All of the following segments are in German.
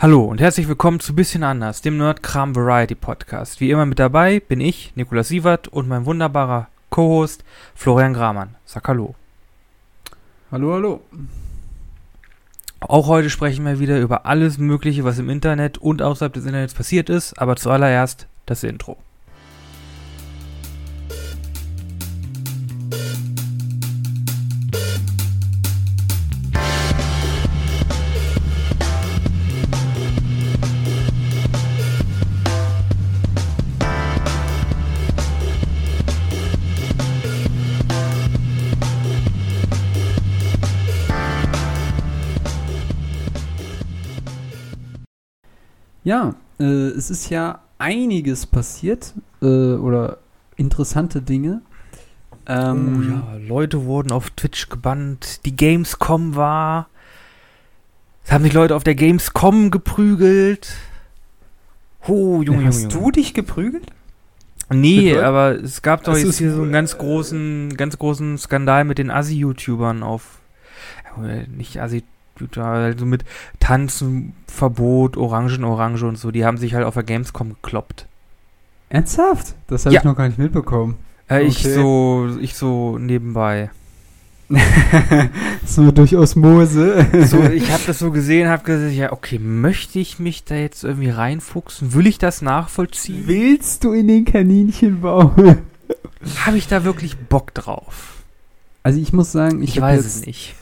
Hallo und herzlich willkommen zu Bisschen anders, dem Nerdkram Variety Podcast. Wie immer mit dabei bin ich, Nikolaus Sievert und mein wunderbarer Co-Host Florian Gramann. Sag Hallo. Hallo, hallo. Auch heute sprechen wir wieder über alles Mögliche, was im Internet und außerhalb des Internets passiert ist, aber zuallererst das Intro. Ja, äh, es ist ja einiges passiert äh, oder interessante Dinge. Ähm, oh ja, Leute wurden auf Twitch gebannt, die Gamescom war. Es haben sich Leute auf der Gamescom geprügelt. Oh, Junge, Hast Junge, Junge. du dich geprügelt? Nee, aber es gab doch jetzt hier so einen ganz großen, ganz großen Skandal mit den Assi-YouTubern auf. Äh, nicht Assi, also mit Tanzen, Verbot, Orangen, Orange und so, die haben sich halt auf der Gamescom gekloppt. Ernsthaft? Das habe ja. ich noch gar nicht mitbekommen. Äh, okay. Ich so, ich so nebenbei. so durch Osmose. so, ich habe das so gesehen, habe gesagt, ja, okay, möchte ich mich da jetzt irgendwie reinfuchsen? Will ich das nachvollziehen? Willst du in den Kaninchenbau? habe ich da wirklich Bock drauf? Also ich muss sagen, ich, ich weiß es nicht.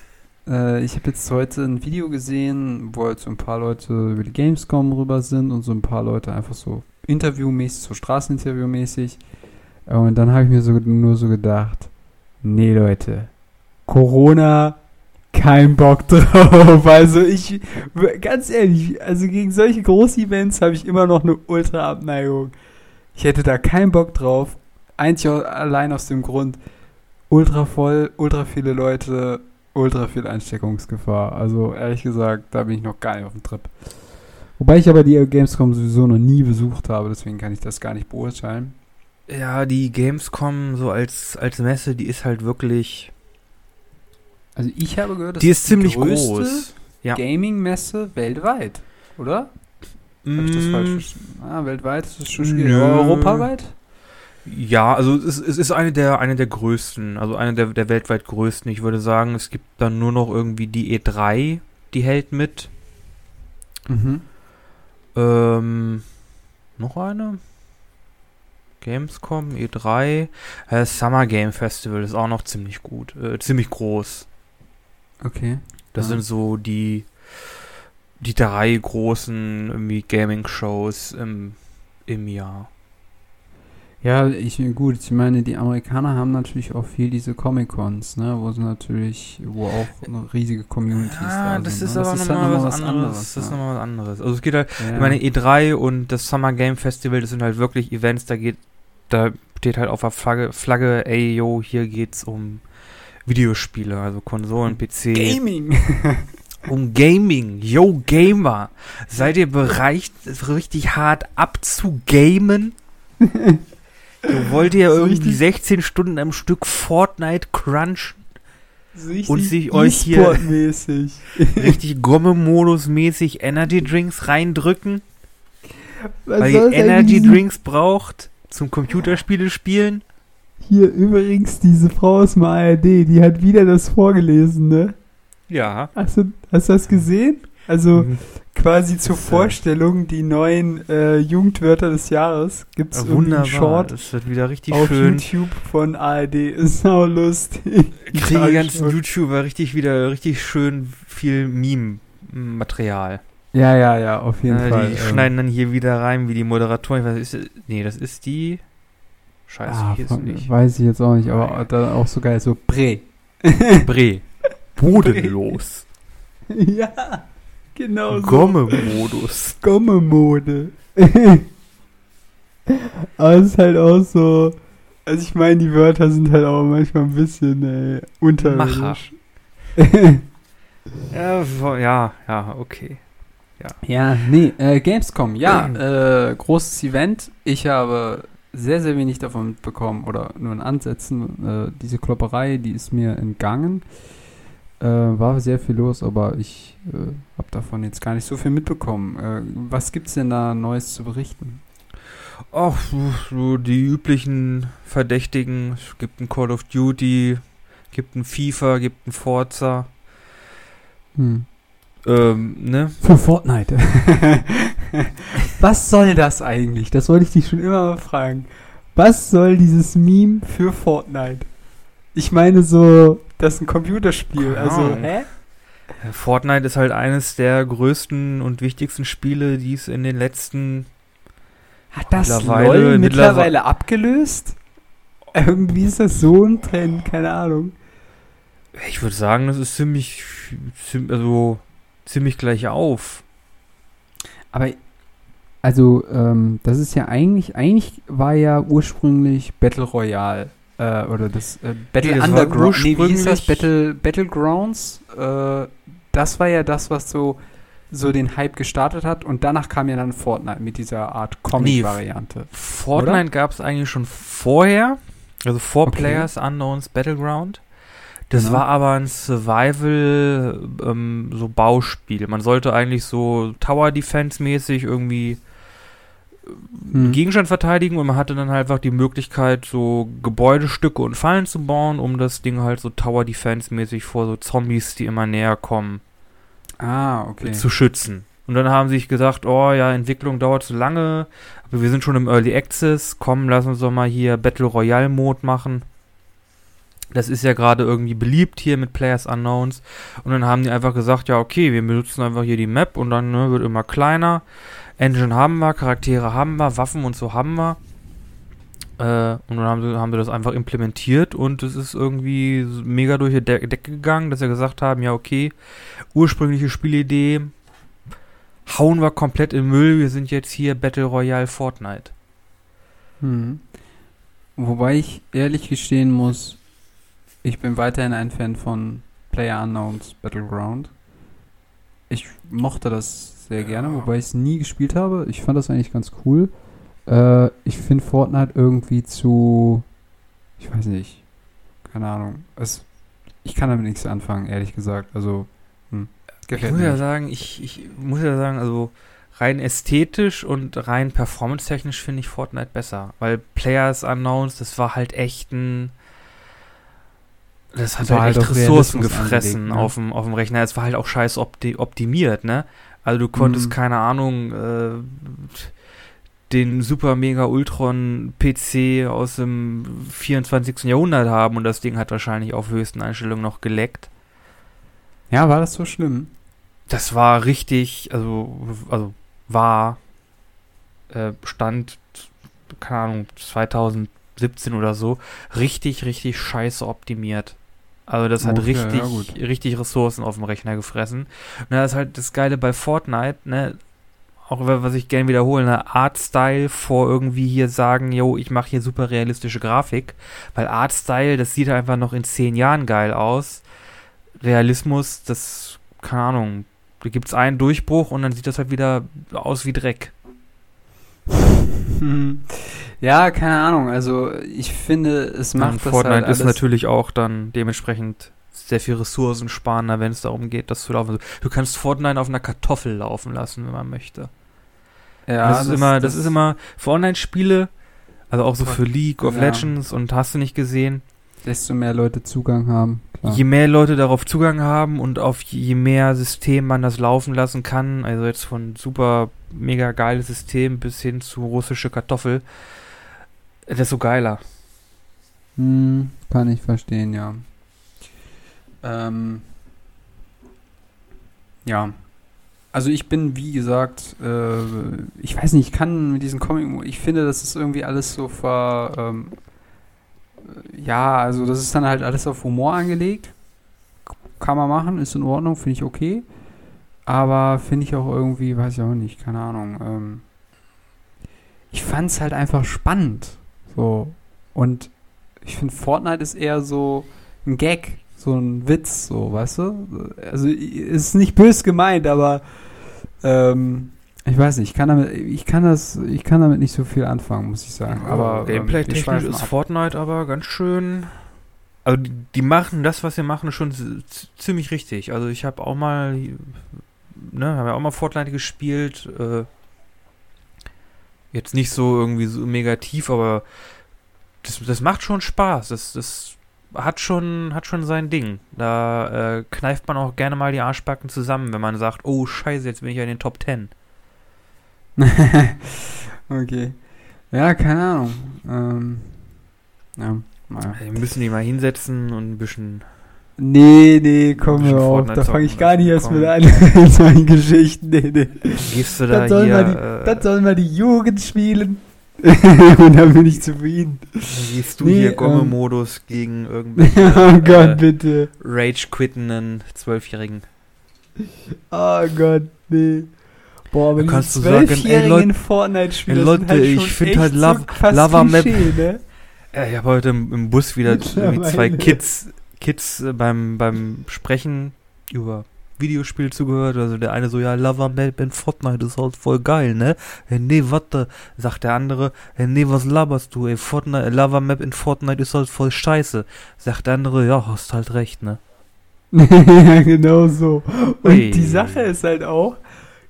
Äh, ich habe jetzt heute ein Video gesehen, wo halt so ein paar Leute über die Gamescom rüber sind und so ein paar Leute einfach so interviewmäßig, so Straßeninterviewmäßig. Und dann habe ich mir so, nur so gedacht, nee Leute, Corona, kein Bock drauf. Also ich, ganz ehrlich, also gegen solche Groß-Events habe ich immer noch eine Ultra-Abneigung. Ich hätte da keinen Bock drauf. Einzig allein aus dem Grund, ultra voll, ultra viele Leute, ultra viel Einsteckungsgefahr. Also ehrlich gesagt, da bin ich noch gar nicht auf dem Trip. Wobei ich aber die Gamescom sowieso noch nie besucht habe, deswegen kann ich das gar nicht beurteilen. Ja, die Gamescom so als, als Messe, die ist halt wirklich. Also ich habe gehört, das die ist, ist ziemlich groß. Ja. Gaming-Messe weltweit, oder? Mm. Habe ich das falsch verstanden? Ah, weltweit ist es schon schwierig. Europaweit? Ja, also es, es, ist eine der, eine der größten, also eine der, der weltweit größten. Ich würde sagen, es gibt dann nur noch irgendwie die E3, die hält mit. Mhm. Ähm, noch eine? Gamescom, E3. Äh, Summer Game Festival ist auch noch ziemlich gut, äh, ziemlich groß. Okay. Das ja. sind so die, die drei großen Gaming-Shows im, im Jahr. Ja, ich gut, ich meine, die Amerikaner haben natürlich auch viel diese Comic-Cons, ne, wo sie natürlich, wo auch eine riesige Community ja, da das sind. Ist ne? aber ist nochmal halt was, was anderes. anderes das ist nochmal was anderes. Also es geht halt, ja. ich meine, E3 und das Summer Game Festival, das sind halt wirklich Events, da geht, da steht halt auf der Flagge, Flagge, ey, yo, hier geht's um Videospiele, also Konsolen, PC. Gaming! um Gaming. Yo, Gamer! Seid ihr bereit, richtig hart abzugamen? So wollt ihr so irgendwie 16 Stunden am Stück Fortnite crunchen so und sich euch hier richtig Gomme-Modus-mäßig Energy Drinks reindrücken? Was weil ihr Energy Drinks braucht zum Computerspiele spielen? Hier übrigens diese Frau aus dem ARD, die hat wieder das vorgelesen, ne? Ja. Hast du, hast du das gesehen? Also mhm quasi zur Vorstellung die neuen äh, Jugendwörter des Jahres. Gibt es einen Short das wird wieder richtig auf schön. YouTube von ARD. Ist sau lustig. Kriegen die ganzen YouTuber richtig wieder richtig schön viel Meme-Material. Ja, ja, ja, auf jeden äh, Fall. Die ähm. schneiden dann hier wieder rein, wie die Moderatoren. Ich weiß, ist, nee, das ist die. Scheiße, ah, hier ist nicht. Weiß ich jetzt auch nicht, aber da auch so geil, so Bre. Bre. Bodenlos. ja. Genau so. Gomme-Modus. Gomme-Mode. Aber es ist halt auch so. Also ich meine, die Wörter sind halt auch manchmal ein bisschen ey, unterirdisch. ja, ja, ja, okay. Ja, ja nee, äh, Gamescom, ja, äh, großes Event. Ich habe sehr, sehr wenig davon mitbekommen oder nur in Ansätzen. Äh, diese Klopperei, die ist mir entgangen. Äh, war sehr viel los, aber ich äh, habe davon jetzt gar nicht so viel mitbekommen. Äh, was gibt's denn da Neues zu berichten? Ach, so die üblichen Verdächtigen. Es gibt ein Call of Duty, gibt ein FIFA, gibt ein Forza. Hm. Ähm, ne? Für Fortnite. Was soll das eigentlich? Das wollte ich dich schon immer mal fragen. Was soll dieses Meme für Fortnite? Ich meine so, das ist ein Computerspiel. Also, hä? Fortnite ist halt eines der größten und wichtigsten Spiele, die es in den letzten hat das mittlerweile, LOL mittlerweile abgelöst? Irgendwie ist das so ein Trend, keine Ahnung. Ich würde sagen, das ist ziemlich, also ziemlich gleich auf. Aber also ähm, das ist ja eigentlich, eigentlich war ja ursprünglich Battle Royale äh, oder das äh, Battle nee, das Underground. Nee, wie hieß das? Battle Battlegrounds. Äh, das war ja das, was so so den Hype gestartet hat und danach kam ja dann Fortnite mit dieser Art Comic-Variante. Nee, Fortnite gab es eigentlich schon vorher, also vor okay. Players Unknowns Battleground. Das genau. war aber ein Survival, ähm, so Bauspiel. Man sollte eigentlich so Tower Defense mäßig irgendwie einen hm. Gegenstand verteidigen und man hatte dann halt einfach die Möglichkeit, so Gebäudestücke und Fallen zu bauen, um das Ding halt so Tower Defense mäßig vor so Zombies, die immer näher kommen, ah, okay. zu schützen. Und dann haben sie sich gesagt, oh ja, Entwicklung dauert zu lange, aber wir sind schon im Early Access, komm, lass uns doch mal hier Battle Royale Mode machen. Das ist ja gerade irgendwie beliebt hier mit Players Unknowns. Und dann haben die einfach gesagt, ja, okay, wir benutzen einfach hier die Map und dann ne, wird immer kleiner. Engine haben wir, Charaktere haben wir, Waffen und so haben wir. Äh, und dann haben sie, haben sie das einfach implementiert und es ist irgendwie mega durch die De Decke gegangen, dass sie gesagt haben, ja, okay, ursprüngliche Spielidee hauen wir komplett in Müll, wir sind jetzt hier Battle Royale Fortnite. Hm. Wobei ich ehrlich gestehen muss, ich bin weiterhin ein Fan von Player Unknowns Battleground. Ich mochte das sehr gerne, wobei ich es nie gespielt habe. Ich fand das eigentlich ganz cool. Äh, ich finde Fortnite irgendwie zu. Ich weiß nicht. Keine Ahnung. Es, ich kann damit nichts anfangen, ehrlich gesagt. Also, hm, gefällt ich muss mir. ja sagen, ich, ich muss ja sagen, also rein ästhetisch und rein performance-technisch finde ich Fortnite besser. Weil Players Unknowns, das war halt echt ein das hat halt, halt echt Ressourcen gefressen angelegt, ne? auf, dem, auf dem Rechner. Es war halt auch scheiß opti optimiert, ne? Also du konntest, mhm. keine Ahnung, äh, den Super Mega Ultron PC aus dem 24. Jahrhundert haben und das Ding hat wahrscheinlich auf höchsten Einstellungen noch geleckt. Ja, war das so schlimm? Das war richtig, also, also war äh, Stand, keine Ahnung, 2017 oder so, richtig, richtig scheiße optimiert. Also das hat okay, richtig, ja, richtig Ressourcen auf dem Rechner gefressen. Und das ist halt das Geile bei Fortnite, ne? Auch was ich gerne wiederhole, ne? Artstyle vor irgendwie hier sagen, yo, ich mache hier super realistische Grafik. Weil Artstyle, das sieht einfach noch in zehn Jahren geil aus. Realismus, das, keine Ahnung, da gibt es einen Durchbruch und dann sieht das halt wieder aus wie Dreck. Ja, keine Ahnung. Also ich finde, es macht ja, das Fortnite halt ist natürlich auch dann dementsprechend sehr viel ressourcensparender, wenn es darum geht, das zu laufen. Du kannst Fortnite auf einer Kartoffel laufen lassen, wenn man möchte. Ja, das ist das, immer, das, das ist immer für Online-Spiele, also auch so für League of ja. Legends und hast du nicht gesehen. Desto mehr Leute Zugang haben. Klar. Je mehr Leute darauf Zugang haben und auf je mehr System man das laufen lassen kann, also jetzt von super mega geiles System bis hin zu russische Kartoffel, desto geiler. Hm, kann ich verstehen, ja. Ähm, ja. Also ich bin, wie gesagt, äh, ich weiß nicht, ich kann mit diesem Comic, ich finde, das ist irgendwie alles so ver, ähm, ja, also das ist dann halt alles auf Humor angelegt. Kann man machen, ist in Ordnung, finde ich okay. Aber finde ich auch irgendwie, weiß ich auch nicht, keine Ahnung. Ähm, ich fand es halt einfach spannend. So. Und ich finde, Fortnite ist eher so ein Gag, so ein Witz, so, weißt du? Also, ist nicht bös gemeint, aber ähm, ich weiß nicht, ich kann damit, ich kann das, ich kann damit nicht so viel anfangen, muss ich sagen. Aber ähm, Gameplay-technisch ist ab. Fortnite aber ganz schön Also die, die machen das, was sie machen, schon ziemlich richtig. Also ich habe auch mal, ne, habe ja auch mal Fortnite gespielt. Äh, jetzt nicht so irgendwie so mega tief, aber das, das macht schon Spaß. Das, das hat schon, hat schon sein Ding. Da äh, kneift man auch gerne mal die Arschbacken zusammen, wenn man sagt, oh scheiße, jetzt bin ich ja in den Top Ten. okay. Ja, keine Ahnung. Ähm, ja, naja. Wir müssen die mal hinsetzen und ein bisschen. Nee, nee, komm hör auf. Da fange ich gar nicht erst mit an in solchen Geschichten. Nee, nee. Gehst du da das hier, die, äh, das sollen mal die Jugend spielen. und dann bin ich zufrieden. Gehst du nee, hier Gomme-Modus ähm, gegen irgendwelche oh Gott, äh, bitte. Rage-quittenden Zwölfjährigen. Oh Gott, nee. Boah, aber kannst du sagen, ey Leute, Fortnite-Spieler Leute, halt ich finde halt Lava, so Lava Map. Ne? Ja, ich habe heute im, im, Bus wieder zwei Kids, Kids äh, beim, beim Sprechen über Videospiel zugehört. Also der eine so, ja, Lava Map in Fortnite ist halt voll geil, ne? Hey, nee, warte, sagt der andere, hey, nee, was laberst du, ey, Fortnite, Lava Map in Fortnite ist halt voll scheiße. Sagt der andere, ja, hast halt recht, ne? ja, genau so. Und hey. die Sache ist halt auch,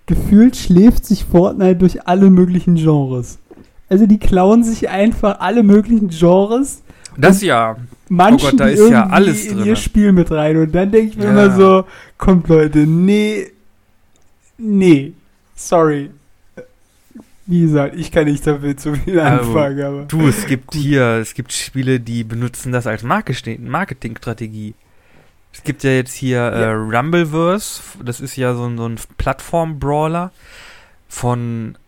gefühlt schläft sich Fortnite durch alle möglichen Genres. Also die klauen sich einfach alle möglichen Genres. Das ja manchen oh Gott, da ist ja alles in ihr Spiel mit rein. Und dann denke ich mir ja. immer so, kommt Leute, nee, nee, sorry. Wie gesagt, ich kann nicht damit zu viel also, anfangen, aber. Du, es gibt gut. hier, es gibt Spiele, die benutzen das als Marketingstrategie. Es gibt ja jetzt hier äh, ja. Äh, Rumbleverse, das ist ja so, so ein Plattform-Brawler von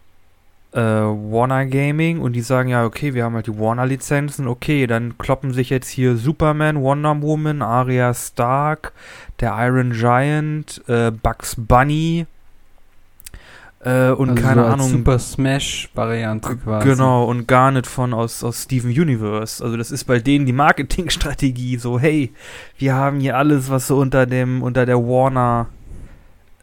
äh, Warner Gaming und die sagen ja, okay, wir haben halt die Warner-Lizenzen, okay, dann kloppen sich jetzt hier Superman, Wonder Woman, Arya Stark, der Iron Giant, äh, Bugs Bunny äh, und also keine so Ahnung. Super Smash-Variante quasi. Genau, und gar nicht von aus, aus Steven Universe. Also das ist bei denen die Marketingstrategie, so, hey, wir haben hier alles, was so unter dem, unter der Warner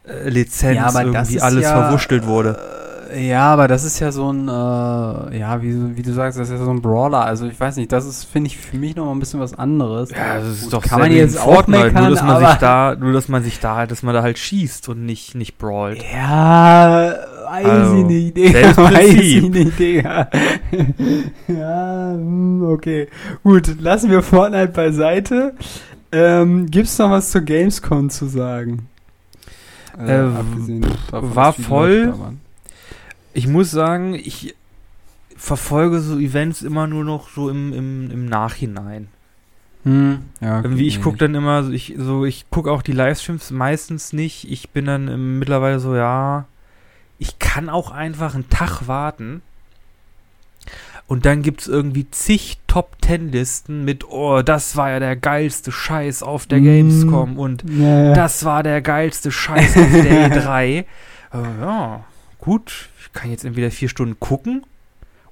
äh, Lizenz ja, irgendwie alles ja, verwurschtelt wurde ja, aber das ist ja so ein, äh, ja, wie, wie du sagst, das ist ja so ein Brawler. Also ich weiß nicht, das ist, finde ich, für mich noch mal ein bisschen was anderes. Ja, das ist Gut, doch kann man jetzt auch meckern, nur dass man sich da, nur dass man sich da, dass man da halt schießt und nicht, nicht brawlt. Ja, weiß also, ich nicht, Digga. Weiß ich nicht, Digga. ja, hm, okay. Gut, lassen wir Fortnite beiseite. Ähm, gibt's noch was zur Gamescom zu sagen? Äh, äh, davon, war voll ich muss sagen, ich verfolge so Events immer nur noch so im, im, im Nachhinein. Hm, ja, Irgendwie, ich gucke dann immer, ich, so, ich gucke auch die Livestreams meistens nicht. Ich bin dann im, mittlerweile so, ja, ich kann auch einfach einen Tag warten. Und dann gibt es irgendwie zig Top-Ten-Listen mit, oh, das war ja der geilste Scheiß auf der hm. Gamescom und ja, ja. das war der geilste Scheiß auf der E3. Äh, ja, gut, kann jetzt entweder vier Stunden gucken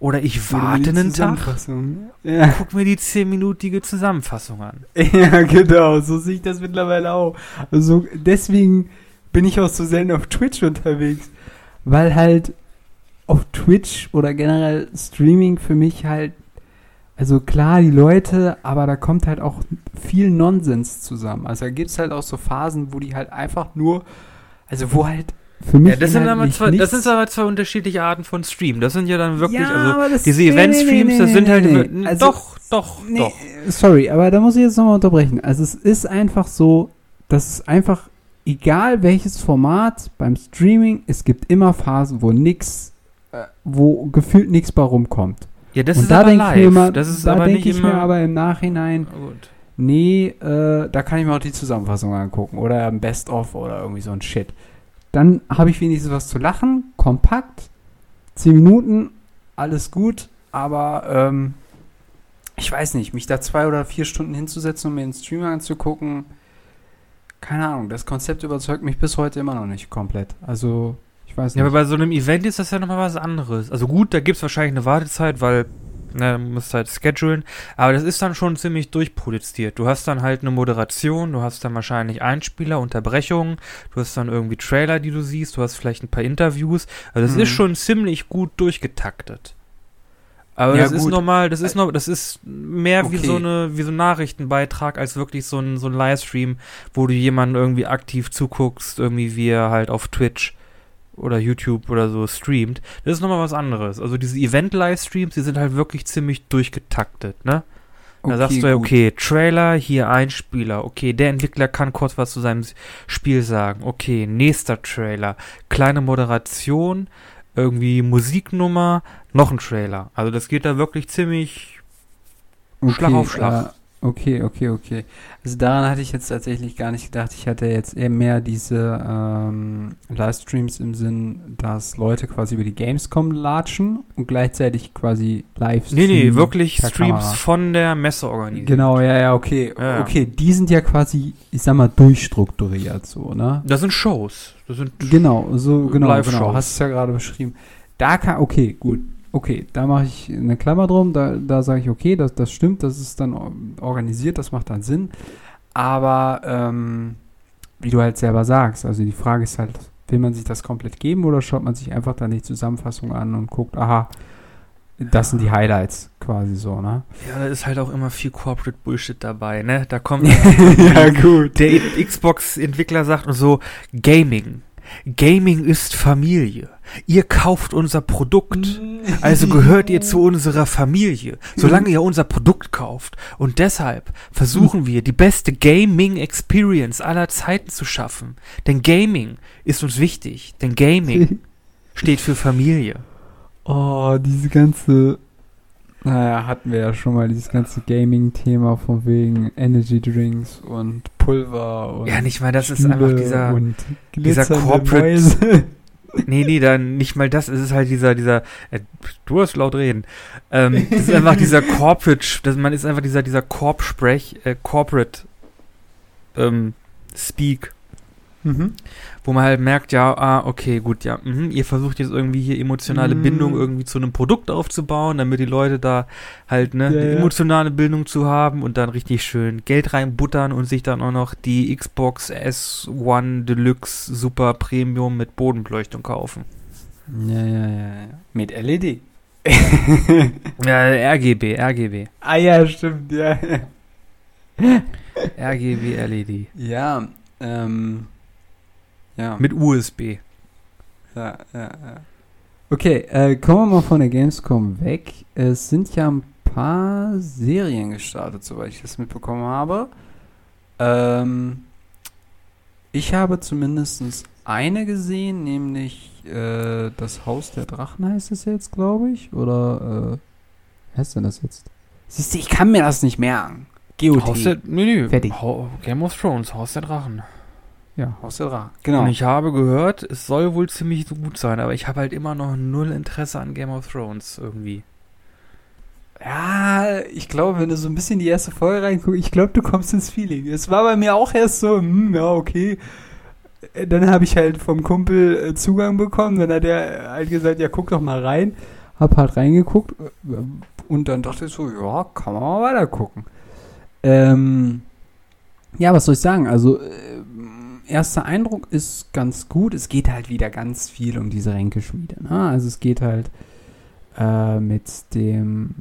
oder ich warte einen Tag ja. guck mir die zehnminütige Zusammenfassung an. Ja, genau, so sehe ich das mittlerweile auch. Also deswegen bin ich auch so selten auf Twitch unterwegs, weil halt auf Twitch oder generell Streaming für mich halt, also klar, die Leute, aber da kommt halt auch viel Nonsens zusammen. Also da gibt es halt auch so Phasen, wo die halt einfach nur, also wo halt für mich ja, das sind, aber zwei, das sind aber zwei unterschiedliche Arten von Stream. Das sind ja dann wirklich, ja, also diese Event-Streams, nee, nee, das sind halt nee, also, doch, doch, doch. Sorry, aber da muss ich jetzt nochmal unterbrechen. Also es ist einfach so, dass es einfach, egal welches Format beim Streaming, es gibt immer Phasen, wo nix, äh, wo gefühlt nichts bei rumkommt. Ja, das Und ist da aber live. Immer, das ist da denke ich mir aber im Nachhinein, Gut. nee, äh, da kann ich mir auch die Zusammenfassung angucken oder ein Best-of oder irgendwie so ein Shit. Dann habe ich wenigstens was zu lachen, kompakt, 10 Minuten, alles gut, aber ähm, ich weiß nicht, mich da zwei oder vier Stunden hinzusetzen, um mir den Streamer anzugucken, keine Ahnung, das Konzept überzeugt mich bis heute immer noch nicht komplett. Also, ich weiß nicht. Ja, aber bei so einem Event ist das ja nochmal was anderes. Also gut, da gibt es wahrscheinlich eine Wartezeit, weil ne, musst halt schedulen. Aber das ist dann schon ziemlich durchproduziert. Du hast dann halt eine Moderation, du hast dann wahrscheinlich Einspieler, Unterbrechungen, du hast dann irgendwie Trailer, die du siehst, du hast vielleicht ein paar Interviews. Also das mhm. ist schon ziemlich gut durchgetaktet. Aber ja, das gut. ist normal, das ist noch, das ist mehr okay. wie so eine, wie so ein Nachrichtenbeitrag als wirklich so ein, so ein Livestream, wo du jemanden irgendwie aktiv zuguckst, irgendwie wie er halt auf Twitch oder YouTube oder so streamt. Das ist nochmal was anderes. Also diese Event-Livestreams, die sind halt wirklich ziemlich durchgetaktet, ne? Okay, da sagst du ja, okay, Trailer, hier Einspieler, okay, der Entwickler kann kurz was zu seinem Spiel sagen, okay, nächster Trailer, kleine Moderation, irgendwie Musiknummer, noch ein Trailer. Also das geht da wirklich ziemlich okay, Schlag auf Schlag. Okay, okay, okay. Also daran hatte ich jetzt tatsächlich gar nicht gedacht. Ich hatte jetzt eher mehr diese ähm, Livestreams im Sinn, dass Leute quasi über die Gamescom latschen und gleichzeitig quasi live Nee, nee, wirklich Streams Kamera. von der Messe organisiert. Genau, ja, ja, okay. Ja, okay, die sind ja quasi, ich sag mal, durchstrukturiert so, ne? Das sind Shows. Das sind genau, so, genau, genau. Hast es ja gerade beschrieben. Da kann, okay, gut okay, da mache ich eine Klammer drum, da, da sage ich, okay, das, das stimmt, das ist dann organisiert, das macht dann Sinn. Aber ähm, wie du halt selber sagst, also die Frage ist halt, will man sich das komplett geben oder schaut man sich einfach dann die Zusammenfassung an und guckt, aha, das sind die Highlights quasi so, ne? Ja, da ist halt auch immer viel Corporate Bullshit dabei, ne? Da kommt ja, gut. der Xbox-Entwickler sagt und so, Gaming. Gaming ist Familie. Ihr kauft unser Produkt. Also gehört ihr zu unserer Familie, solange ihr unser Produkt kauft. Und deshalb versuchen wir, die beste Gaming-Experience aller Zeiten zu schaffen. Denn Gaming ist uns wichtig. Denn Gaming steht für Familie. Oh, diese ganze naja, hatten wir ja schon mal dieses ganze Gaming-Thema von wegen Energy Drinks und Pulver und. Ja, nicht mal das Stühle ist einfach dieser, dieser Corporate. nee, nee, dann nicht mal das. Es ist halt dieser, dieser, äh, du hast laut reden. Ähm, das ist einfach dieser Corporate, das, man ist einfach dieser, dieser Corp-Sprech, äh, Corporate ähm, Speak. Mhm. Wo man halt merkt, ja, ah, okay, gut, ja, mh, ihr versucht jetzt irgendwie hier emotionale mhm. Bindung irgendwie zu einem Produkt aufzubauen, damit die Leute da halt ne, ja, eine emotionale Bindung zu haben und dann richtig schön Geld reinbuttern und sich dann auch noch die Xbox S1 Deluxe Super Premium mit Bodenbeleuchtung kaufen. Ja, ja, ja, ja. Mit LED. ja, RGB, RGB. Ah ja, stimmt, ja. RGB LED. Ja, ähm, ja. Mit USB. Ja, ja, ja. Okay, äh, kommen wir mal von der Gamescom weg. Es sind ja ein paar Serien gestartet, soweit ich das mitbekommen habe. Ähm, ich habe zumindest eine gesehen, nämlich äh, das Haus der Drachen heißt es jetzt, glaube ich. Oder äh, heißt denn das jetzt? Siehst du, ich kann mir das nicht merken. GOT. Haus der, nee, nee. Fertig. Game of Thrones, Haus der Drachen. Ja, Haus der Drachen. Genau. Und ich habe gehört, es soll wohl ziemlich gut sein, aber ich habe halt immer noch null Interesse an Game of Thrones irgendwie. Ja, ich glaube, wenn du so ein bisschen die erste Folge reinguckst, ich glaube, du kommst ins Feeling. Es war bei mir auch erst so, hm, ja, okay. Dann habe ich halt vom Kumpel äh, Zugang bekommen, dann hat er halt gesagt, ja, guck doch mal rein. Hab halt reingeguckt äh, und dann dachte ich so, ja, kann man mal weiter gucken. Ähm, ja, was soll ich sagen? Also, äh, erster Eindruck ist ganz gut. Es geht halt wieder ganz viel um diese Ränkeschmiede. Ne? Also es geht halt äh, mit dem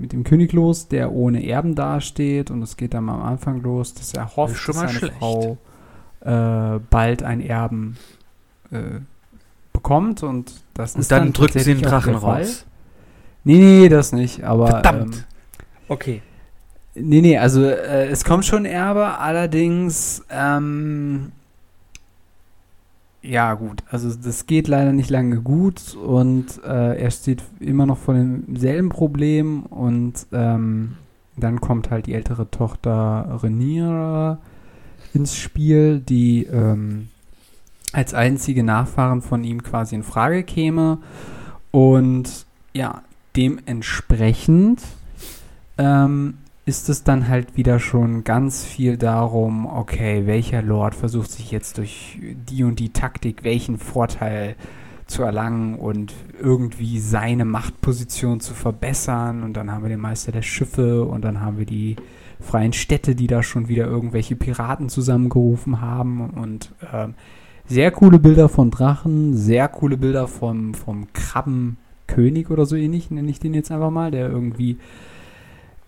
mit dem König los, der ohne Erben dasteht und es geht dann am Anfang los, dass er hofft, das dass seine schlecht. Frau äh, bald ein Erben äh, bekommt und das und ist dann, dann drückt sie den Drachen raus. Nee, nee, das nicht, aber Verdammt. Ähm, okay. Nee, nee, also äh, es kommt schon Erbe, allerdings, ähm, ja gut, also das geht leider nicht lange gut und äh, er steht immer noch vor demselben Problem und ähm, dann kommt halt die ältere Tochter Reniera ins Spiel, die ähm, als einzige Nachfahren von ihm quasi in Frage käme und ja, dementsprechend ähm, ist es dann halt wieder schon ganz viel darum, okay, welcher Lord versucht sich jetzt durch die und die Taktik welchen Vorteil zu erlangen und irgendwie seine Machtposition zu verbessern. Und dann haben wir den Meister der Schiffe und dann haben wir die freien Städte, die da schon wieder irgendwelche Piraten zusammengerufen haben. Und ähm, sehr coole Bilder von Drachen, sehr coole Bilder vom, vom Krabben König oder so ähnlich, nenne ich den jetzt einfach mal, der irgendwie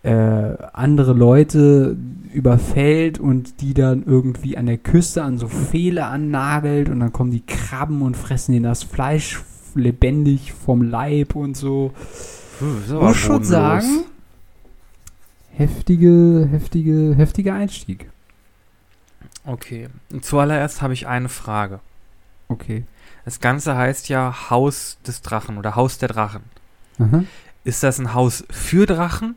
äh, andere Leute überfällt und die dann irgendwie an der Küste an so Pfähle annagelt und dann kommen die Krabben und fressen ihnen das Fleisch lebendig vom Leib und so. Puh, Muss schon sagen, heftige, heftige, heftiger Einstieg. Okay. Zuallererst habe ich eine Frage. Okay. Das Ganze heißt ja Haus des Drachen oder Haus der Drachen. Aha. Ist das ein Haus für Drachen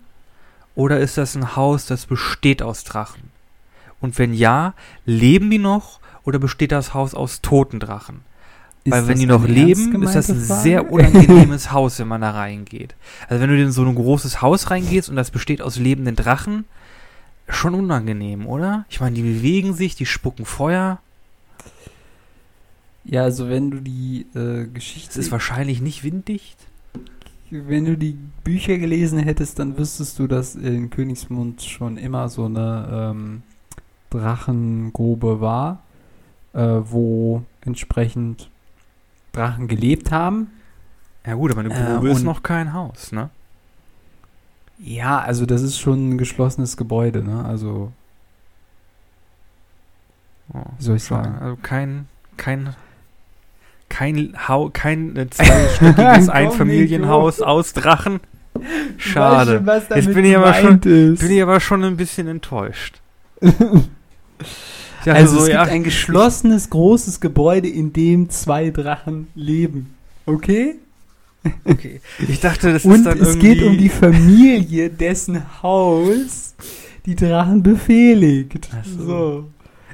oder ist das ein Haus, das besteht aus Drachen? Und wenn ja, leben die noch oder besteht das Haus aus toten Drachen? Ist Weil wenn die noch leben, ist das ein Frage? sehr unangenehmes Haus, wenn man da reingeht. Also wenn du in so ein großes Haus reingehst und das besteht aus lebenden Drachen, schon unangenehm, oder? Ich meine, die bewegen sich, die spucken Feuer. Ja, also wenn du die äh, Geschichte. Es ist wahrscheinlich nicht winddicht. Wenn du die Bücher gelesen hättest, dann wüsstest du, dass in Königsmund schon immer so eine ähm, Drachengrube war, äh, wo entsprechend Drachen gelebt haben. Ja gut, aber eine äh, Grube äh, ist noch kein Haus, ne? Ja, also das ist schon ein geschlossenes Gebäude, ne? Also. Oh, wie soll ich sagen? Also kein, kein kein, Hau kein äh, zweistöckiges Einfamilienhaus aus Drachen. Schade. Schon, Jetzt bin ich, aber schon, bin ich aber schon ein bisschen enttäuscht. also so, es gibt ja. ein geschlossenes, großes Gebäude, in dem zwei Drachen leben. Okay? Okay. Ich dachte, das Und ist dann es geht um die Familie, dessen Haus die Drachen befehligt. Ach so. so.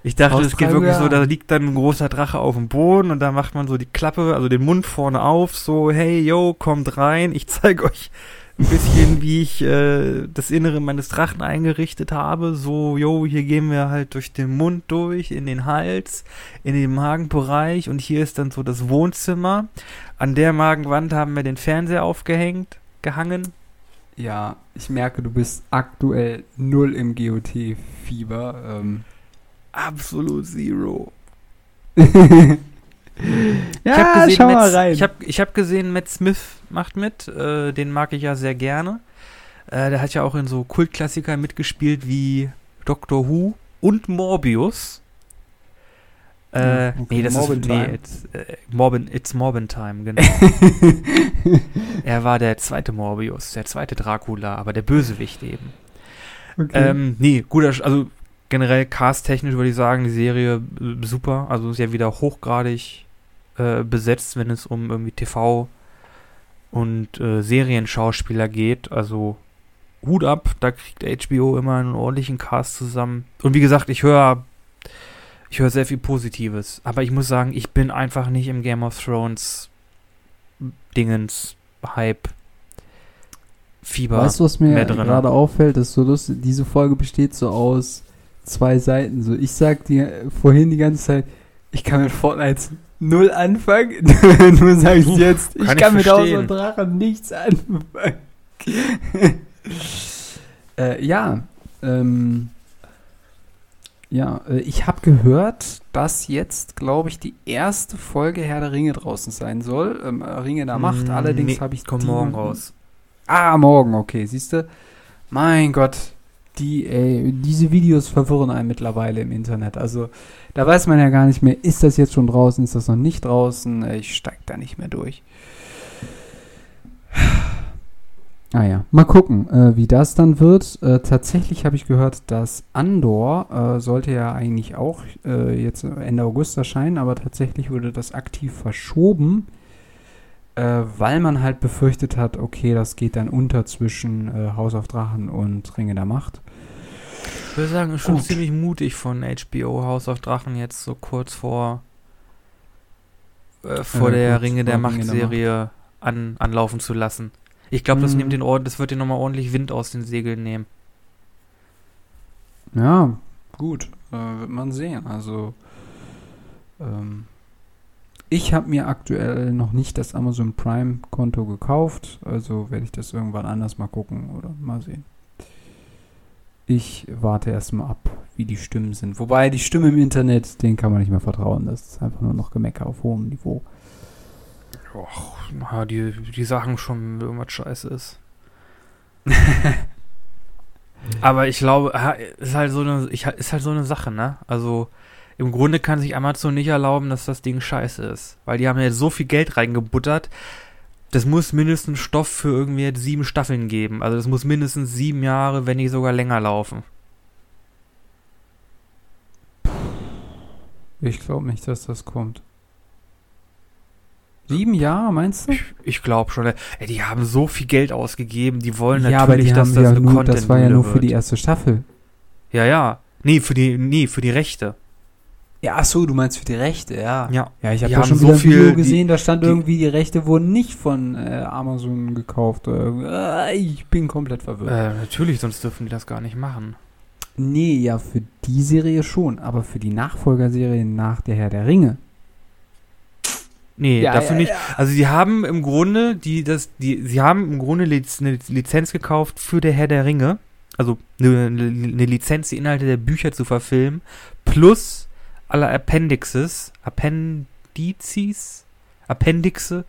Ich dachte, es geht wirklich so, da liegt dann ein großer Drache auf dem Boden und da macht man so die Klappe, also den Mund vorne auf, so, hey, yo, kommt rein, ich zeige euch ein bisschen, wie ich äh, das Innere meines Drachen eingerichtet habe. So, yo, hier gehen wir halt durch den Mund durch, in den Hals, in den Magenbereich und hier ist dann so das Wohnzimmer. An der Magenwand haben wir den Fernseher aufgehängt, gehangen. Ja, ich merke, du bist aktuell null im GOT-Fieber. Ähm, Absolut Zero. ja, ich schau Matt, mal rein. Ich habe ich hab gesehen, Matt Smith macht mit. Äh, den mag ich ja sehr gerne. Äh, der hat ja auch in so Kultklassikern mitgespielt wie Doctor Who und Morbius. Äh, okay, nee, das Morbin ist nee, it's, äh, Morbin, it's Morbin Time, genau. er war der zweite Morbius, der zweite Dracula, aber der Bösewicht eben. Okay. Ähm, nee, guter, also generell casttechnisch würde ich sagen, die Serie äh, super. Also ist ja wieder hochgradig äh, besetzt, wenn es um irgendwie TV und äh, Serienschauspieler geht. Also Hut ab, da kriegt HBO immer einen ordentlichen Cast zusammen. Und wie gesagt, ich höre ich höre sehr viel Positives. Aber ich muss sagen, ich bin einfach nicht im Game of Thrones Dingens Hype. Fieber. Weißt du, was mir gerade auffällt, ist so lustig, diese Folge besteht so aus zwei Seiten. So, ich sag dir vorhin die ganze Zeit, ich kann mit Fortnite null anfangen. Nur sag ich jetzt, ich kann, kann mit Haus und Drachen nichts anfangen. äh, ja, ähm, ja, äh, ich habe gehört, dass jetzt, glaube ich, die erste Folge Herr der Ringe draußen sein soll. Ähm, Ringe der Macht. Mm, Allerdings nee, habe ich kommt morgen raus. Ah, morgen, okay, siehst du. Mein Gott, die, ey, diese Videos verwirren einen mittlerweile im Internet. Also da weiß man ja gar nicht mehr, ist das jetzt schon draußen, ist das noch nicht draußen. Ich steig da nicht mehr durch. Ah ja, mal gucken, äh, wie das dann wird. Äh, tatsächlich habe ich gehört, dass Andor äh, sollte ja eigentlich auch äh, jetzt Ende August erscheinen, aber tatsächlich wurde das aktiv verschoben, äh, weil man halt befürchtet hat, okay, das geht dann unter zwischen äh, Haus auf Drachen und Ringe der Macht. Ich würde sagen, ist schon Gut. ziemlich mutig von HBO House of Drachen jetzt so kurz vor äh, vor äh, der Ringe der Macht-Serie an, anlaufen zu lassen. Ich glaube, das mhm. nimmt den Ort, das wird dir nochmal ordentlich Wind aus den Segeln nehmen. Ja, gut. Äh, wird man sehen. Also ähm, ich habe mir aktuell noch nicht das Amazon Prime Konto gekauft, also werde ich das irgendwann anders mal gucken oder mal sehen ich warte erstmal ab, wie die Stimmen sind. Wobei die Stimmen im Internet, denen kann man nicht mehr vertrauen. Das ist einfach nur noch Gemecker auf hohem Niveau. Och, die, die sagen schon, irgendwas scheiße ist. Aber ich glaube, ist halt so eine, ich, ist halt so eine Sache, ne? Also im Grunde kann sich Amazon nicht erlauben, dass das Ding scheiße ist. Weil die haben ja so viel Geld reingebuttert. Das muss mindestens Stoff für irgendwie sieben Staffeln geben. Also das muss mindestens sieben Jahre, wenn nicht sogar länger laufen. Ich glaube nicht, dass das kommt. Sieben Jahre, meinst du? Ich, ich glaube schon. Ey, die haben so viel Geld ausgegeben, die wollen ja, natürlich, aber die dass das ja nur, Das war ja nur für die erste Staffel. Ja, ja. Nee, für die, nee, für die Rechte. Ja, ach so, du meinst für die Rechte, ja. Ja, ja ich habe ja schon so viel Video gesehen, die, da stand die, irgendwie, die Rechte wurden nicht von äh, Amazon gekauft. Äh, ich bin komplett verwirrt. Äh, natürlich, sonst dürfen die das gar nicht machen. Nee, ja, für die Serie schon, aber für die Nachfolgerserie nach der Herr der Ringe Nee, ja, dafür ja, nicht. Also sie haben im Grunde die das die sie haben im Grunde eine Lizenz gekauft für der Herr der Ringe, also eine, eine Lizenz die Inhalte der Bücher zu verfilmen plus alle Appendixes, Appendizes, Appendixe,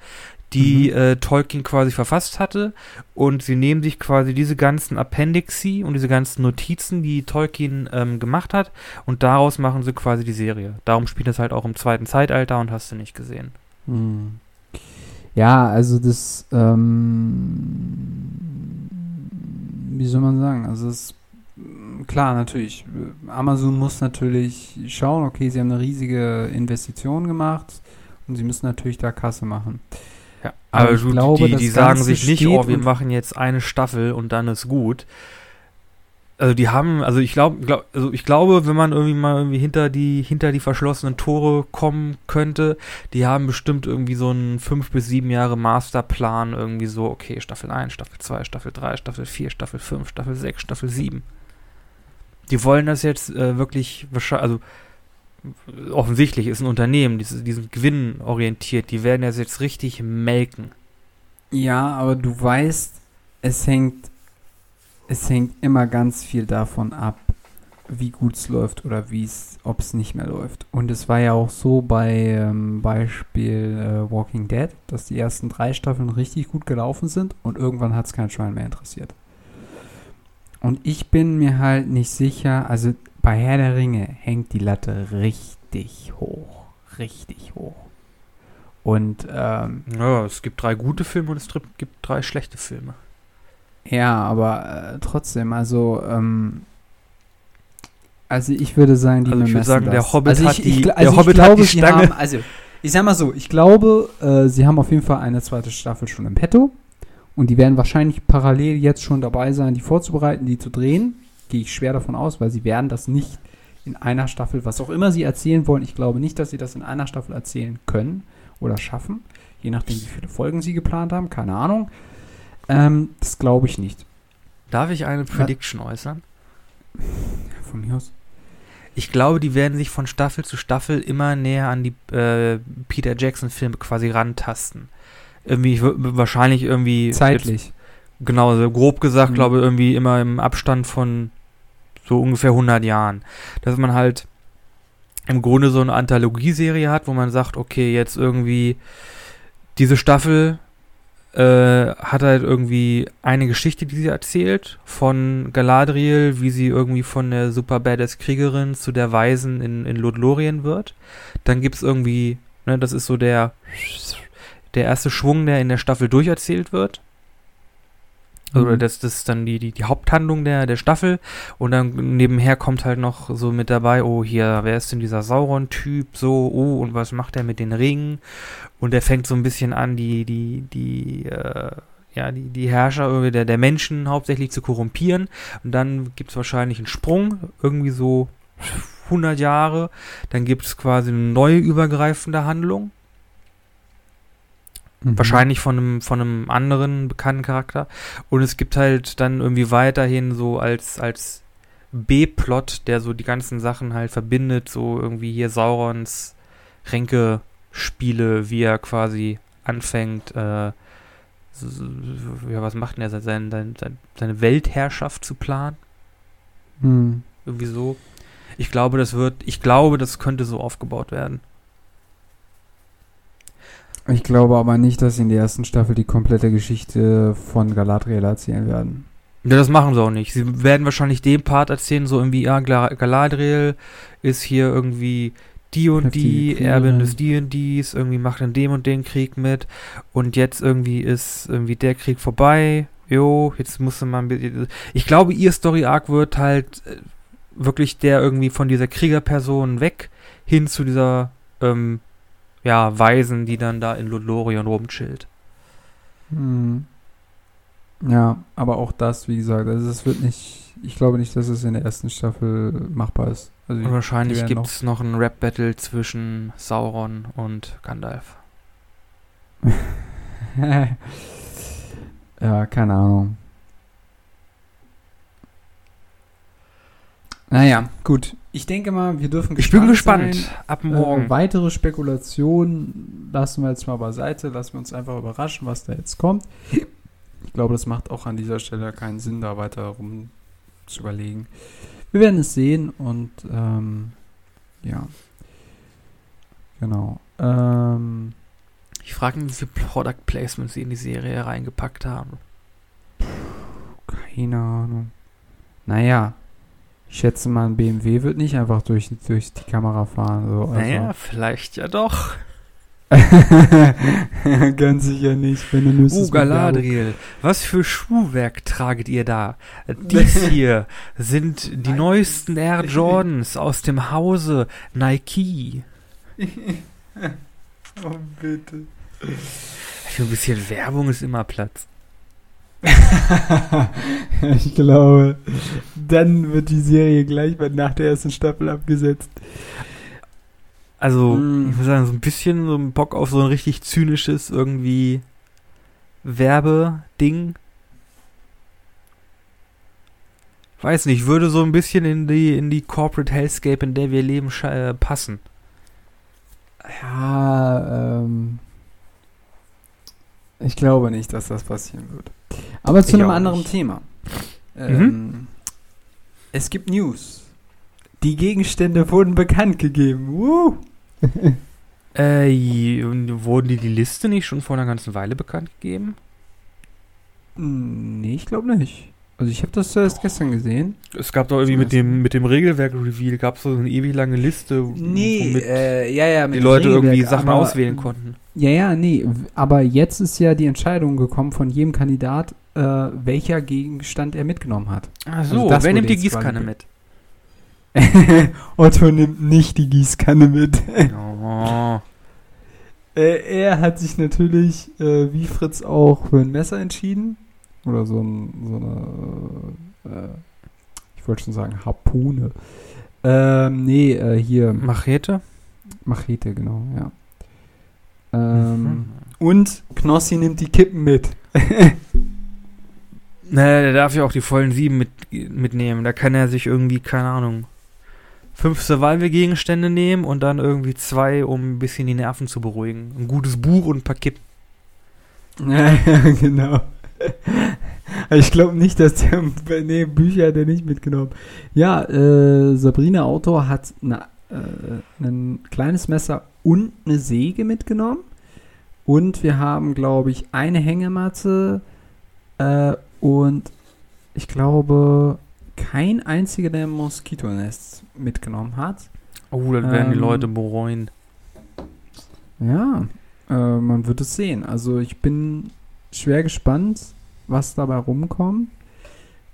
die mhm. äh, Tolkien quasi verfasst hatte und sie nehmen sich quasi diese ganzen Appendixi und diese ganzen Notizen, die Tolkien ähm, gemacht hat und daraus machen sie quasi die Serie. Darum spielt es halt auch im zweiten Zeitalter und hast du nicht gesehen. Hm. Ja, also das, ähm, wie soll man sagen, also es klar, natürlich. Amazon muss natürlich schauen, okay, sie haben eine riesige Investition gemacht und sie müssen natürlich da Kasse machen. Ja, aber, aber ich du, glaube, die, die sagen sich nicht, oh, wir machen jetzt eine Staffel und dann ist gut also die haben, also ich glaube, glaub, also ich glaube, wenn man irgendwie mal irgendwie hinter die, hinter die verschlossenen Tore kommen könnte, die haben bestimmt irgendwie so einen fünf bis sieben Jahre Masterplan, irgendwie so, okay, Staffel 1, Staffel 2, Staffel 3, Staffel 4, Staffel 5, Staffel 6, Staffel 7. Die wollen das jetzt äh, wirklich, also offensichtlich ist ein Unternehmen, die, die sind gewinnorientiert, die werden das jetzt richtig melken. Ja, aber du weißt, es hängt es hängt immer ganz viel davon ab, wie gut es läuft oder wie es, ob es nicht mehr läuft. Und es war ja auch so bei ähm, Beispiel äh, Walking Dead, dass die ersten drei Staffeln richtig gut gelaufen sind und irgendwann hat es kein Schwein mehr interessiert. Und ich bin mir halt nicht sicher, also bei Herr der Ringe hängt die Latte richtig hoch. Richtig hoch. Und ähm, ja, es gibt drei gute Filme und es gibt drei schlechte Filme. Ja, aber äh, trotzdem, also, ähm, also ich würde sagen, die also ich würde sagen, das. der Hobbit also hat ich, ich, die, also der Hobbit glaube, hat die Stange. Haben, also, ich sag mal so, ich glaube, äh, sie haben auf jeden Fall eine zweite Staffel schon im Petto. Und die werden wahrscheinlich parallel jetzt schon dabei sein, die vorzubereiten, die zu drehen. Gehe ich schwer davon aus, weil sie werden das nicht in einer Staffel, was auch immer sie erzählen wollen. Ich glaube nicht, dass sie das in einer Staffel erzählen können oder schaffen. Je nachdem, wie viele Folgen sie geplant haben, keine Ahnung. Ähm, das glaube ich nicht. Darf ich eine Prediction ja. äußern? Von mir aus. Ich glaube, die werden sich von Staffel zu Staffel immer näher an die äh, Peter Jackson-Filme quasi rantasten. Irgendwie, wahrscheinlich irgendwie. Zeitlich. Jetzt, genau, so grob gesagt, mhm. glaube ich, irgendwie immer im Abstand von so ungefähr 100 Jahren. Dass man halt im Grunde so eine Anthologieserie hat, wo man sagt, okay, jetzt irgendwie diese Staffel äh, hat halt irgendwie eine Geschichte, die sie erzählt, von Galadriel, wie sie irgendwie von der super badass Kriegerin zu der Weisen in, in Lothlorien wird. Dann gibt's irgendwie, ne, das ist so der, der erste Schwung, der in der Staffel durcherzählt wird. Also mhm. das, das ist dann die, die, die Haupthandlung der, der Staffel. Und dann nebenher kommt halt noch so mit dabei, oh, hier, wer ist denn dieser Sauron-Typ? So, oh, und was macht er mit den Ringen? Und er fängt so ein bisschen an, die, die, die, äh, ja, die, die Herrscher irgendwie der, der Menschen hauptsächlich zu korrumpieren. Und dann gibt es wahrscheinlich einen Sprung, irgendwie so 100 Jahre. Dann gibt es quasi eine neue übergreifende Handlung. Mhm. Wahrscheinlich von einem, von einem anderen bekannten Charakter. Und es gibt halt dann irgendwie weiterhin so als, als B-Plot, der so die ganzen Sachen halt verbindet, so irgendwie hier Saurons Ränke-Spiele, wie er quasi anfängt, äh, ja, was macht denn er, seine, seine, seine Weltherrschaft zu planen? Mhm. Irgendwie so. Ich glaube, das wird, ich glaube, das könnte so aufgebaut werden. Ich glaube aber nicht, dass sie in der ersten Staffel die komplette Geschichte von Galadriel erzählen werden. Ja, das machen sie auch nicht. Sie werden wahrscheinlich den Part erzählen, so irgendwie, ja, Galadriel ist hier irgendwie die und die, Erbin des die und dies, irgendwie macht in dem und den Krieg mit und jetzt irgendwie ist irgendwie der Krieg vorbei. Jo, jetzt musste man. Ich glaube, ihr Story Arc wird halt äh, wirklich der irgendwie von dieser Kriegerperson weg hin zu dieser ähm, ja, Weisen, die dann da in Lothlorien rumchillt. Hm. Ja, aber auch das, wie gesagt, also es wird nicht, ich glaube nicht, dass es in der ersten Staffel machbar ist. Also und wahrscheinlich gibt es noch, noch ein Rap-Battle zwischen Sauron und Gandalf. ja, keine Ahnung. Naja, gut. Ich denke mal, wir dürfen gespannt Ich bin gespannt. Sein. Ab morgen. Äh, weitere Spekulationen lassen wir jetzt mal beiseite. Lassen wir uns einfach überraschen, was da jetzt kommt. Ich glaube, das macht auch an dieser Stelle keinen Sinn, da weiter rum zu überlegen. Wir werden es sehen und ähm, ja. Genau. Ähm, ich frage mich, wie viele Product Placements sie in die Serie reingepackt haben. Keine Ahnung. Naja, ich schätze mal, ein BMW wird nicht einfach durch, durch die Kamera fahren. So. Also. Naja, vielleicht ja doch. Ganz sicher nicht, wenn du müsstest. Oh, Galadriel, was für Schuhwerk traget ihr da? Dies hier sind die neuesten Air Jordans aus dem Hause Nike. oh, bitte. Für ein bisschen Werbung ist immer Platz. ich glaube, dann wird die Serie gleich nach der ersten Staffel abgesetzt. Also, mm. ich muss sagen, so ein bisschen so ein Bock auf so ein richtig zynisches irgendwie Werbeding. Weiß nicht, würde so ein bisschen in die, in die Corporate Hellscape, in der wir leben, äh, passen. Ja, ähm. Ich glaube nicht, dass das passieren wird. Aber zu ich einem anderen nicht. Thema. Mhm. Ähm, Es gibt News. Die Gegenstände wurden bekannt gegeben. Woo! äh, wurden die die Liste nicht schon vor einer ganzen Weile bekannt gegeben? Hm, nee, ich glaube nicht. Also ich habe das erst gestern gesehen. Es gab doch irgendwie mit dem, mit dem Regelwerk-Reveal gab es so eine ewig lange Liste, nee, womit äh, ja, ja, die Leute irgendwie Sachen auswählen konnten. Ja, ja, nee. Aber jetzt ist ja die Entscheidung gekommen von jedem Kandidat, äh, welcher Gegenstand er mitgenommen hat. Ach so, also wer nimmt die Gießkanne mit? Otto nimmt nicht die Gießkanne mit. oh. äh, er hat sich natürlich, äh, wie Fritz auch, für ein Messer entschieden. Oder so, ein, so eine, äh, ich wollte schon sagen, Harpune. Ähm, nee, äh, hier. Machete? Machete, genau, ja. Ähm, mhm. Und Knossi nimmt die Kippen mit. naja, der darf ja auch die vollen sieben mit, mitnehmen. Da kann er sich irgendwie, keine Ahnung, fünf Survival-Gegenstände nehmen und dann irgendwie zwei, um ein bisschen die Nerven zu beruhigen. Ein gutes Buch und ein paar Kippen. Ja, genau. Ich glaube nicht, dass der. Nee, Bücher hat er nicht mitgenommen. Ja, äh, Sabrina Autor hat eine, äh, ein kleines Messer und eine Säge mitgenommen. Und wir haben, glaube ich, eine Hängematte äh, und ich glaube, kein einziger der Moskitonests mitgenommen hat. Oh, dann werden ähm, die Leute bereuen. Ja, äh, man wird es sehen. Also ich bin schwer gespannt, was dabei rumkommt.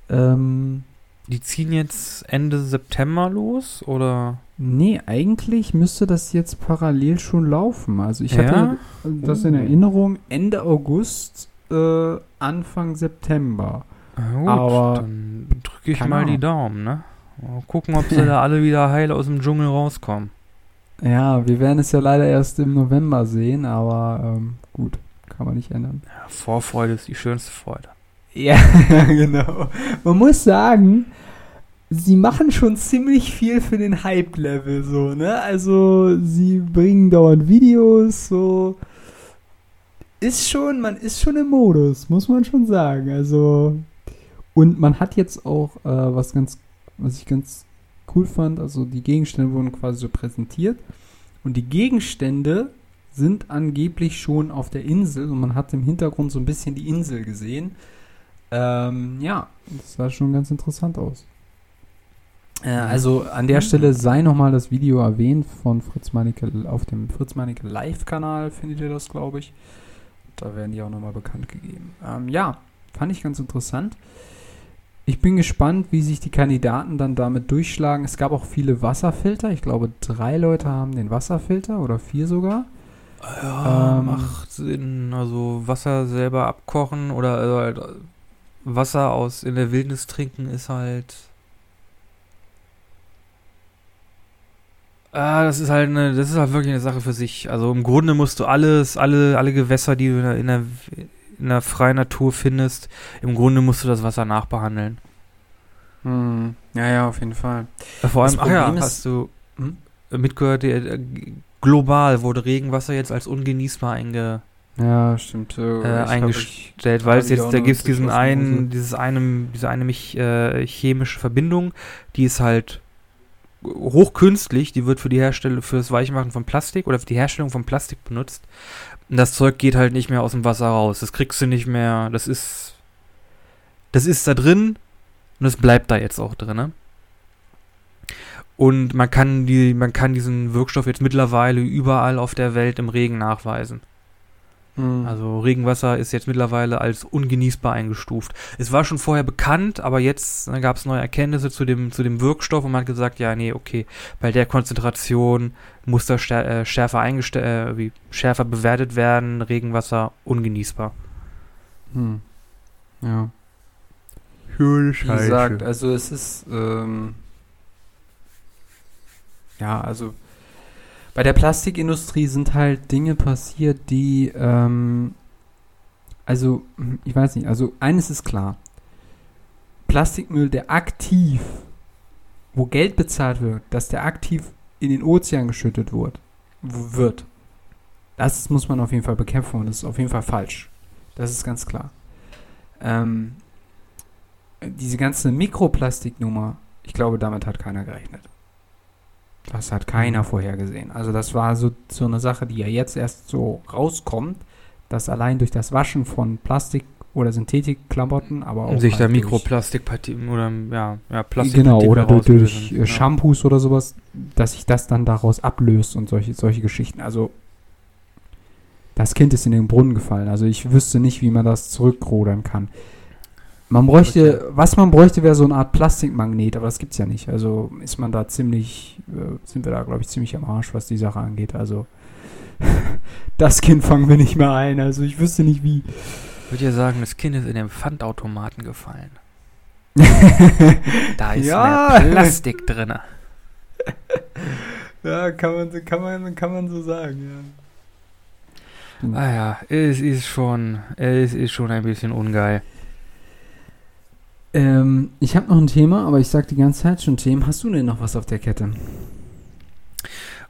Ähm, die ziehen jetzt Ende September los, oder? Nee, eigentlich müsste das jetzt parallel schon laufen. Also ich ja? hatte das in oh. Erinnerung Ende August, äh, Anfang September. Gut, Aber dann drücke ich mal die Daumen, ne? Mal gucken, ob sie da alle wieder heil aus dem Dschungel rauskommen. Ja, wir werden es ja leider erst im November sehen, aber ähm, gut, kann man nicht ändern. Ja, Vorfreude ist die schönste Freude. Ja, genau. Man muss sagen, sie machen schon ziemlich viel für den Hype-Level, so, ne? Also, sie bringen dauernd Videos, so. Ist schon, man ist schon im Modus, muss man schon sagen. Also, und man hat jetzt auch äh, was ganz, was ich ganz cool fand, also die Gegenstände wurden quasi so präsentiert und die Gegenstände sind angeblich schon auf der Insel und man hat im Hintergrund so ein bisschen die Insel gesehen. Ähm, ja, das sah schon ganz interessant aus. Äh, also an der Stelle sei nochmal das Video erwähnt von Fritz Meinecke auf dem Fritz Meinecke Live-Kanal, findet ihr das, glaube ich. Da werden die auch nochmal bekannt gegeben. Ähm, ja, fand ich ganz interessant. Ich bin gespannt, wie sich die Kandidaten dann damit durchschlagen. Es gab auch viele Wasserfilter. Ich glaube, drei Leute haben den Wasserfilter oder vier sogar. Ja, ähm, macht Sinn. Also Wasser selber abkochen oder also halt Wasser aus in der Wildnis trinken ist halt. Ah, das ist halt eine, das ist halt wirklich eine Sache für sich. Also im Grunde musst du alles, alle, alle Gewässer, die du in der, in der, in der freien Natur findest, im Grunde musst du das Wasser nachbehandeln. Hm. Ja, ja, auf jeden Fall. Vor allem, ach ja, hast du hm? mitgehört, äh, global wurde Regenwasser jetzt als ungenießbar einge ja, stimmt. Äh, eingestellt, weil es jetzt, da gibt es diesen einen, dieses eine, diese eine mich, äh, chemische Verbindung, die ist halt hochkünstlich, die wird für die Herstellung, für das Weichmachen von Plastik oder für die Herstellung von Plastik benutzt. Und das Zeug geht halt nicht mehr aus dem Wasser raus. Das kriegst du nicht mehr, das ist, das ist da drin und es bleibt da jetzt auch drin, ne? Und man kann die, man kann diesen Wirkstoff jetzt mittlerweile überall auf der Welt im Regen nachweisen. Mhm. Also Regenwasser ist jetzt mittlerweile als ungenießbar eingestuft. Es war schon vorher bekannt, aber jetzt gab es neue Erkenntnisse zu dem, zu dem Wirkstoff und man hat gesagt, ja, nee, okay, bei der Konzentration muss das äh, schärfer eingestellt, äh, wie schärfer bewertet werden, Regenwasser ungenießbar. Hm. Ja. Schöne Scheiße. Wie gesagt, also es ist, ähm, ja, also bei der Plastikindustrie sind halt Dinge passiert, die, ähm, also, ich weiß nicht, also eines ist klar. Plastikmüll, der aktiv, wo Geld bezahlt wird, dass der aktiv in den Ozean geschüttet wird, wird. Das muss man auf jeden Fall bekämpfen und das ist auf jeden Fall falsch. Das ist ganz klar. Ähm, diese ganze Mikroplastiknummer, ich glaube, damit hat keiner gerechnet. Das hat keiner mhm. vorhergesehen. Also das war so, so eine Sache, die ja jetzt erst so rauskommt, dass allein durch das Waschen von Plastik oder Synthetikklamotten, aber auch sich halt da Mikroplastikpartikel oder ja, ja Plastik genau oder durch, durch ja. Shampoos oder sowas, dass sich das dann daraus ablöst und solche solche Geschichten. Also das Kind ist in den Brunnen gefallen. Also ich wüsste nicht, wie man das zurückrudern kann. Man bräuchte, was man bräuchte, wäre so eine Art Plastikmagnet, aber das gibt es ja nicht. Also ist man da ziemlich, äh, sind wir da, glaube ich, ziemlich am Arsch, was die Sache angeht. Also das Kind fangen wir nicht mehr ein. Also ich wüsste nicht wie. Ich würde ja sagen, das Kind ist in den Pfandautomaten gefallen. da ist ja. mehr Plastik drin. ja, kann man, kann, man, kann man so sagen, ja. Ah ja, es ist schon, es ist schon ein bisschen ungeil. Ähm, ich habe noch ein Thema, aber ich sage die ganze Zeit schon Themen. Hast du denn noch was auf der Kette?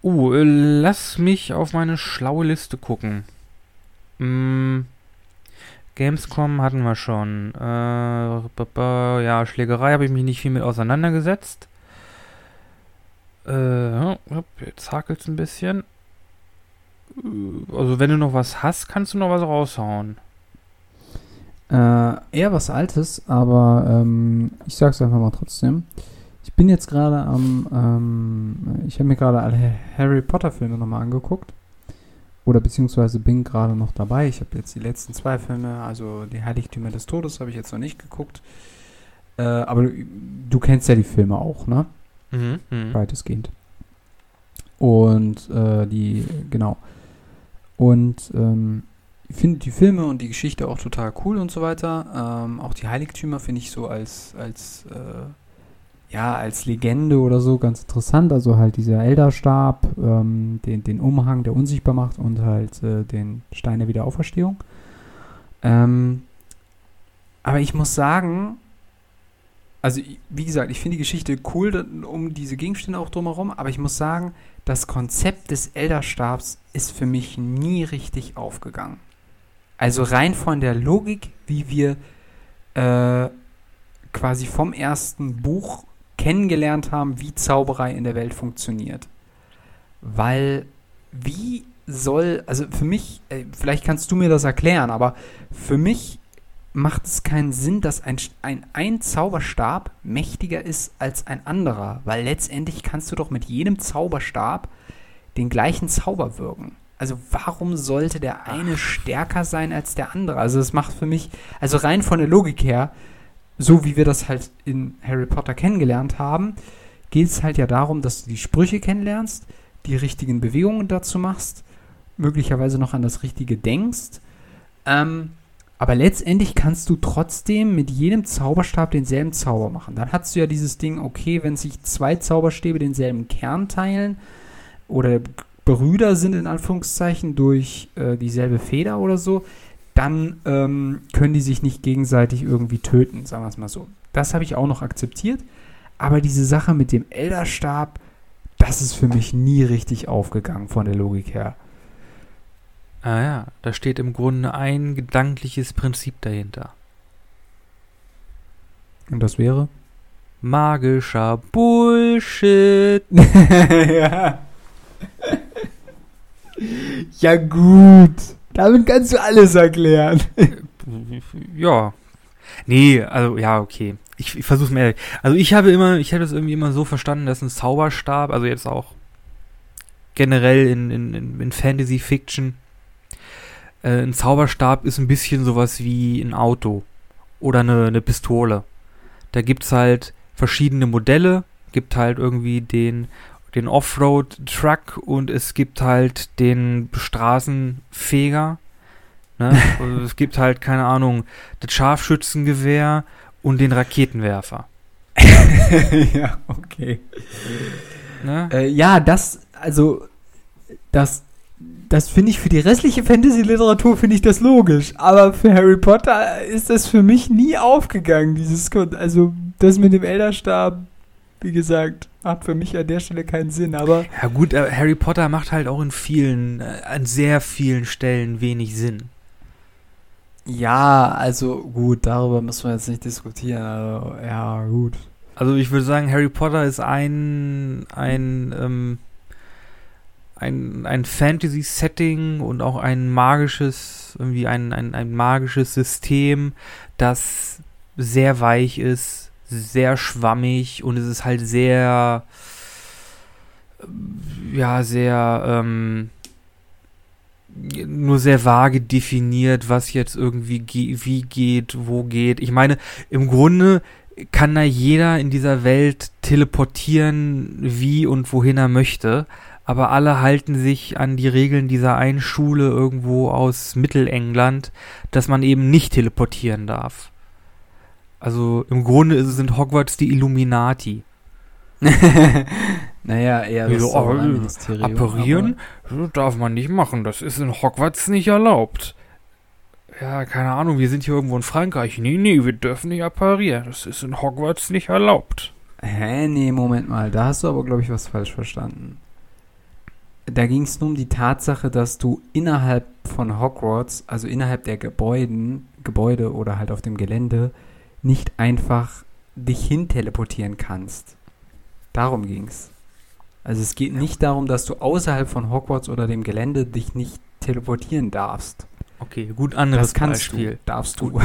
Uh, lass mich auf meine schlaue Liste gucken. Mm, Gamescom hatten wir schon. Äh, ja, Schlägerei habe ich mich nicht viel mit auseinandergesetzt. Äh, jetzt hakelt es ein bisschen. Äh, also, wenn du noch was hast, kannst du noch was raushauen. Äh, eher was Altes, aber ähm, ich sag's einfach mal trotzdem. Ich bin jetzt gerade am, ähm, ich habe mir gerade alle Harry Potter Filme nochmal angeguckt. Oder beziehungsweise bin gerade noch dabei. Ich habe jetzt die letzten zwei Filme, also die Heiligtümer des Todes, habe ich jetzt noch nicht geguckt. Äh, aber du, du, kennst ja die Filme auch, ne? Mhm, mh. Weitestgehend. Und äh, die, genau. Und ähm, finde die Filme und die Geschichte auch total cool und so weiter. Ähm, auch die Heiligtümer finde ich so als, als, äh, ja, als Legende oder so ganz interessant. Also halt dieser Elderstab, ähm, den, den Umhang, der unsichtbar macht und halt äh, den Stein der Wiederauferstehung. Ähm, aber ich muss sagen, also wie gesagt, ich finde die Geschichte cool um diese Gegenstände auch drumherum, aber ich muss sagen, das Konzept des Elderstabs ist für mich nie richtig aufgegangen. Also rein von der Logik, wie wir äh, quasi vom ersten Buch kennengelernt haben, wie Zauberei in der Welt funktioniert. Weil wie soll, also für mich, äh, vielleicht kannst du mir das erklären, aber für mich macht es keinen Sinn, dass ein, ein, ein Zauberstab mächtiger ist als ein anderer, weil letztendlich kannst du doch mit jedem Zauberstab den gleichen Zauber wirken. Also warum sollte der eine stärker sein als der andere? Also das macht für mich, also rein von der Logik her, so wie wir das halt in Harry Potter kennengelernt haben, geht es halt ja darum, dass du die Sprüche kennenlernst, die richtigen Bewegungen dazu machst, möglicherweise noch an das Richtige denkst. Ähm, aber letztendlich kannst du trotzdem mit jedem Zauberstab denselben Zauber machen. Dann hast du ja dieses Ding, okay, wenn sich zwei Zauberstäbe denselben Kern teilen oder Brüder sind in Anführungszeichen durch äh, dieselbe Feder oder so, dann ähm, können die sich nicht gegenseitig irgendwie töten, sagen wir es mal so. Das habe ich auch noch akzeptiert. Aber diese Sache mit dem Elderstab, das ist für mich nie richtig aufgegangen von der Logik her. Ah ja, da steht im Grunde ein gedankliches Prinzip dahinter. Und das wäre? Magischer Bullshit. ja. ja gut. Damit kannst du alles erklären. ja. Nee, also ja, okay. Ich, ich versuche mehr. Also ich habe immer, ich habe das irgendwie immer so verstanden, dass ein Zauberstab, also jetzt auch generell in, in, in Fantasy Fiction, äh, ein Zauberstab ist ein bisschen sowas wie ein Auto oder eine, eine Pistole. Da gibt es halt verschiedene Modelle, gibt halt irgendwie den, den Offroad-Truck und es gibt halt den Straßenfeger. Ne? also es gibt halt, keine Ahnung, das Scharfschützengewehr und den Raketenwerfer. ja, okay. Ne? Äh, ja, das, also, das das finde ich für die restliche Fantasy-Literatur finde ich das logisch. Aber für Harry Potter ist das für mich nie aufgegangen, dieses Also das mit dem Elderstab, wie gesagt, hat für mich an der Stelle keinen Sinn. Aber ja gut, äh, Harry Potter macht halt auch in vielen, äh, an sehr vielen Stellen wenig Sinn. Ja, also gut, darüber müssen wir jetzt nicht diskutieren. Also, ja, gut. Also ich würde sagen, Harry Potter ist ein, ein ähm, ein, ein Fantasy-Setting und auch ein magisches, irgendwie ein, ein, ein magisches System, das sehr weich ist, sehr schwammig und es ist halt sehr, ja, sehr, ähm, nur sehr vage definiert, was jetzt irgendwie ge wie geht, wo geht. Ich meine, im Grunde kann da jeder in dieser Welt teleportieren, wie und wohin er möchte aber alle halten sich an die Regeln dieser einen Schule irgendwo aus Mittelengland, dass man eben nicht teleportieren darf. Also im Grunde sind Hogwarts die Illuminati. naja, eher das so, oh, Ministerium. Apparieren darf man nicht machen, das ist in Hogwarts nicht erlaubt. Ja, keine Ahnung, wir sind hier irgendwo in Frankreich. Nee, nee, wir dürfen nicht apparieren. Das ist in Hogwarts nicht erlaubt. Hä, nee, Moment mal, da hast du aber, glaube ich, was falsch verstanden da ging es nur um die Tatsache, dass du innerhalb von Hogwarts, also innerhalb der Gebäuden, Gebäude oder halt auf dem Gelände, nicht einfach dich hin teleportieren kannst. Darum ging's. Also es geht nicht darum, dass du außerhalb von Hogwarts oder dem Gelände dich nicht teleportieren darfst. Okay, gut, anderes Beispiel. Du, darfst du.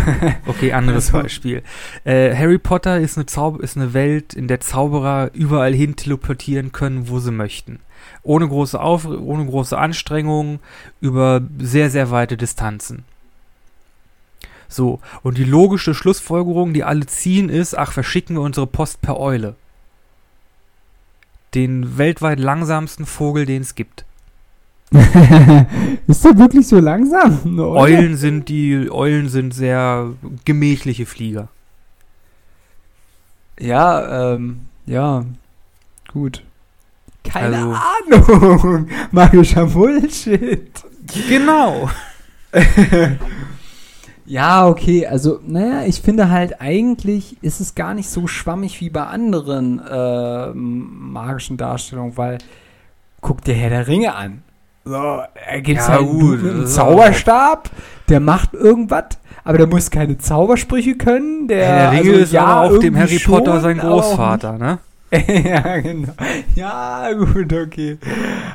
okay, anderes also. Beispiel. Äh, Harry Potter ist eine, Zauber ist eine Welt, in der Zauberer überall hin teleportieren können, wo sie möchten ohne große, Auf ohne große Anstrengung über sehr, sehr weite Distanzen. So, und die logische Schlussfolgerung, die alle ziehen, ist, ach, verschicken wir unsere Post per Eule. Den weltweit langsamsten Vogel, den es gibt. ist der wirklich so langsam? Eulen sind die Eulen sind sehr gemächliche Flieger. Ja, ähm, ja, gut. Keine also, Ahnung. Magischer Bullshit. Genau. ja, okay. Also, naja, ich finde halt eigentlich ist es gar nicht so schwammig wie bei anderen äh, magischen Darstellungen, weil guck dir Herr der Ringe an. So, er gibt ja, halt gut, einen Zauberstab, der macht irgendwas, aber der muss keine Zaubersprüche können. Der, Herr der Ringe also, ist ja, aber auch dem Harry Potter sein Großvater, ne? ja, genau. Ja, gut, okay.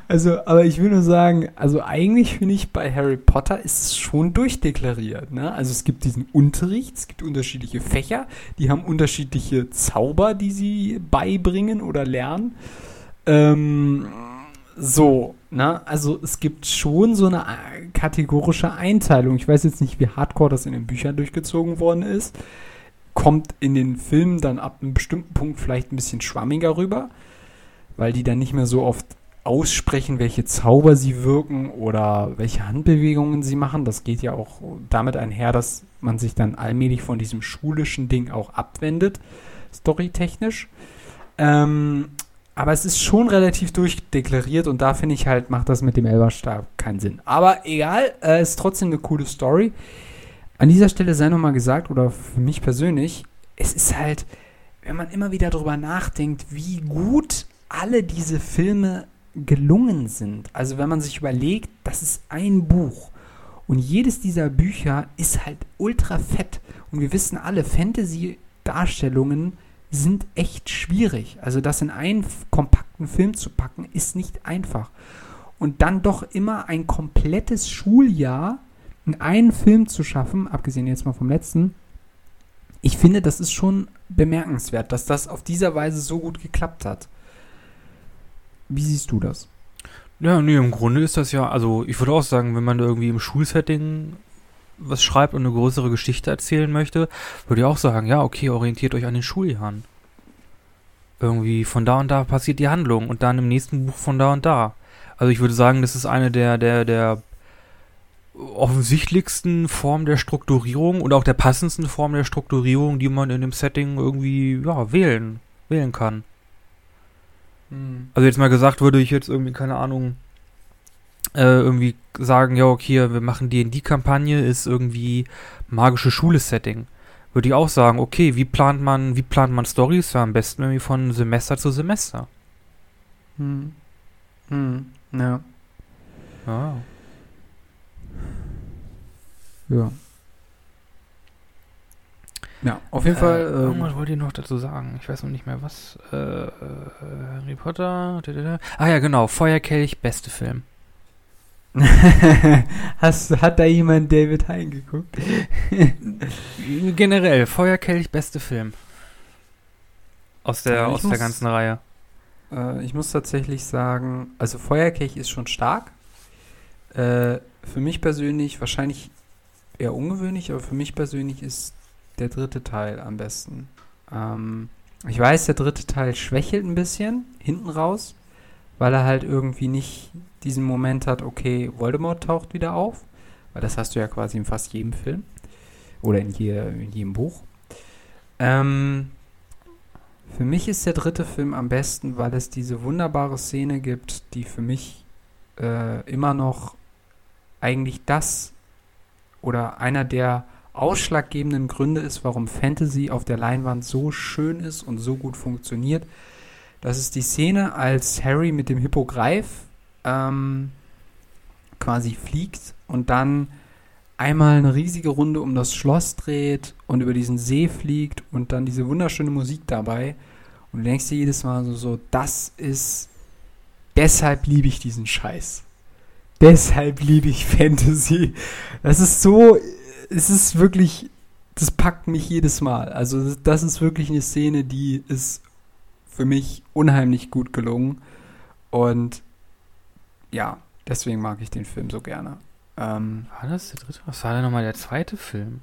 Also, aber ich will nur sagen, also eigentlich finde ich bei Harry Potter ist es schon durchdeklariert. Ne? Also es gibt diesen Unterricht, es gibt unterschiedliche Fächer, die haben unterschiedliche Zauber, die sie beibringen oder lernen. Ähm, so, ne? Also es gibt schon so eine kategorische Einteilung. Ich weiß jetzt nicht, wie hardcore das in den Büchern durchgezogen worden ist kommt in den Filmen dann ab einem bestimmten Punkt vielleicht ein bisschen schwammiger rüber, weil die dann nicht mehr so oft aussprechen, welche Zauber sie wirken oder welche Handbewegungen sie machen. Das geht ja auch damit einher, dass man sich dann allmählich von diesem schulischen Ding auch abwendet, storytechnisch. Ähm, aber es ist schon relativ durchdeklariert und da finde ich halt, macht das mit dem Elberstab keinen Sinn. Aber egal, äh, ist trotzdem eine coole Story. An dieser Stelle sei nochmal gesagt, oder für mich persönlich, es ist halt, wenn man immer wieder darüber nachdenkt, wie gut alle diese Filme gelungen sind. Also wenn man sich überlegt, das ist ein Buch und jedes dieser Bücher ist halt ultra fett. Und wir wissen alle, Fantasy-Darstellungen sind echt schwierig. Also das in einen kompakten Film zu packen, ist nicht einfach. Und dann doch immer ein komplettes Schuljahr einen Film zu schaffen, abgesehen jetzt mal vom letzten, ich finde, das ist schon bemerkenswert, dass das auf dieser Weise so gut geklappt hat. Wie siehst du das? Ja, nee, im Grunde ist das ja, also ich würde auch sagen, wenn man da irgendwie im Schulsetting was schreibt und eine größere Geschichte erzählen möchte, würde ich auch sagen, ja, okay, orientiert euch an den Schuljahren. Irgendwie von da und da passiert die Handlung und dann im nächsten Buch von da und da. Also ich würde sagen, das ist eine der, der, der offensichtlichsten Form der Strukturierung und auch der passendsten Form der Strukturierung, die man in dem Setting irgendwie ja, wählen, wählen kann. Hm. Also jetzt mal gesagt, würde ich jetzt irgendwie, keine Ahnung, äh, irgendwie sagen, ja, okay, wir machen die in die Kampagne, ist irgendwie magische Schule-Setting. Würde ich auch sagen, okay, wie plant man, wie plant man Stories? Ja, am besten irgendwie von Semester zu Semester. Hm. Hm. Ja. Ja. Ja. Ja, auf jeden äh, Fall. Ähm, irgendwas wollte ich noch dazu sagen. Ich weiß noch nicht mehr was. Äh, äh, Harry Potter. Ah ja, genau. Feuerkelch, beste Film. Hast, hat da jemand David Hein geguckt? Generell, Feuerkelch, beste Film. Aus der, aus muss, der ganzen Reihe. Äh, ich muss tatsächlich sagen, also Feuerkelch ist schon stark. Äh, für mich persönlich wahrscheinlich eher ungewöhnlich, aber für mich persönlich ist der dritte Teil am besten. Ähm, ich weiß, der dritte Teil schwächelt ein bisschen hinten raus, weil er halt irgendwie nicht diesen Moment hat, okay, Voldemort taucht wieder auf, weil das hast du ja quasi in fast jedem Film oder in, je, in jedem Buch. Ähm, für mich ist der dritte Film am besten, weil es diese wunderbare Szene gibt, die für mich äh, immer noch eigentlich das oder einer der ausschlaggebenden Gründe ist, warum Fantasy auf der Leinwand so schön ist und so gut funktioniert. Das ist die Szene, als Harry mit dem Hippogreif ähm, quasi fliegt und dann einmal eine riesige Runde um das Schloss dreht und über diesen See fliegt und dann diese wunderschöne Musik dabei. Und du denkst dir jedes Mal so, so das ist, deshalb liebe ich diesen Scheiß. Deshalb liebe ich Fantasy. Das ist so, es ist wirklich, das packt mich jedes Mal. Also das ist wirklich eine Szene, die ist für mich unheimlich gut gelungen. Und ja, deswegen mag ich den Film so gerne. Ähm, war das der dritte? Was war denn nochmal der zweite Film?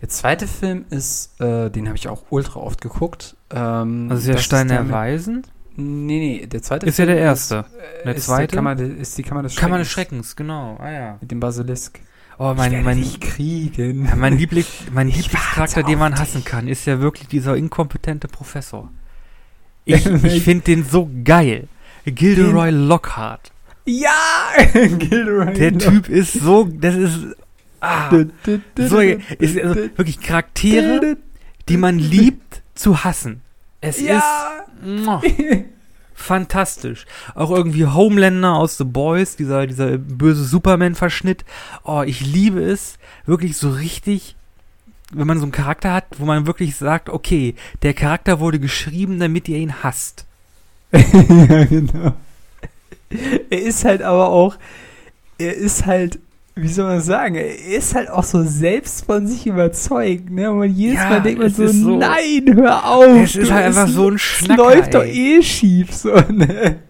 Der zweite Film ist, äh, den habe ich auch ultra oft geguckt. Ähm, also der Stein der Weisen? Nee, nee, der zweite ist Film ja der erste. Ist, der zweite? Kammer, ist die Kammer des Schreckens. Kammer des Schreckens, genau. Ah ja. Mit dem Basilisk. Oh, mein, ich mein, kriegen. Mein, Liebling, mein Lieblingscharakter, den man hassen kann, ist ja wirklich dieser inkompetente Professor. Ich, ich finde den so geil. Gilderoy Lockhart. Ja! Gilderoy Der Lock. Typ ist so, das ist, ah, so, ist also wirklich Charaktere, die man liebt zu hassen. Es ja. ist fantastisch. Auch irgendwie Homelander aus The Boys, dieser, dieser böse Superman-Verschnitt. Oh, ich liebe es. Wirklich so richtig wenn man so einen Charakter hat, wo man wirklich sagt, okay, der Charakter wurde geschrieben, damit ihr ihn hasst. ja, genau. Er ist halt aber auch, er ist halt, wie soll man sagen, er ist halt auch so selbst von sich überzeugt, ne? Und jedes ja, Mal denkt man so, so, nein, hör auf. Es ist halt einfach so ein Schnacker, Es läuft ey. doch eh schief, so, ne?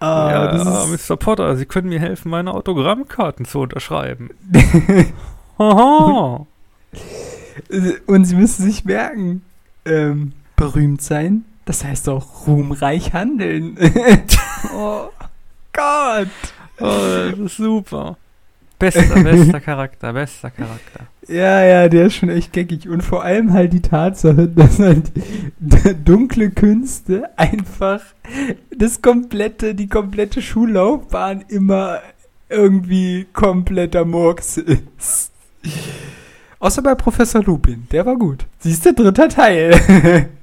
Ah, ja, Mr. Potter, Sie können mir helfen, meine Autogrammkarten zu unterschreiben. Und Sie müssen sich merken, ähm, berühmt sein, das heißt auch ruhmreich handeln. oh Gott. Oh, das ist super. Bester, bester Charakter, bester Charakter. Ja, ja, der ist schon echt geckig. Und vor allem halt die Tatsache, dass halt dunkle Künste einfach das komplette, die komplette Schullaufbahn immer irgendwie kompletter Murks ist. Außer bei Professor Lupin, der war gut. Siehst du, dritter Teil.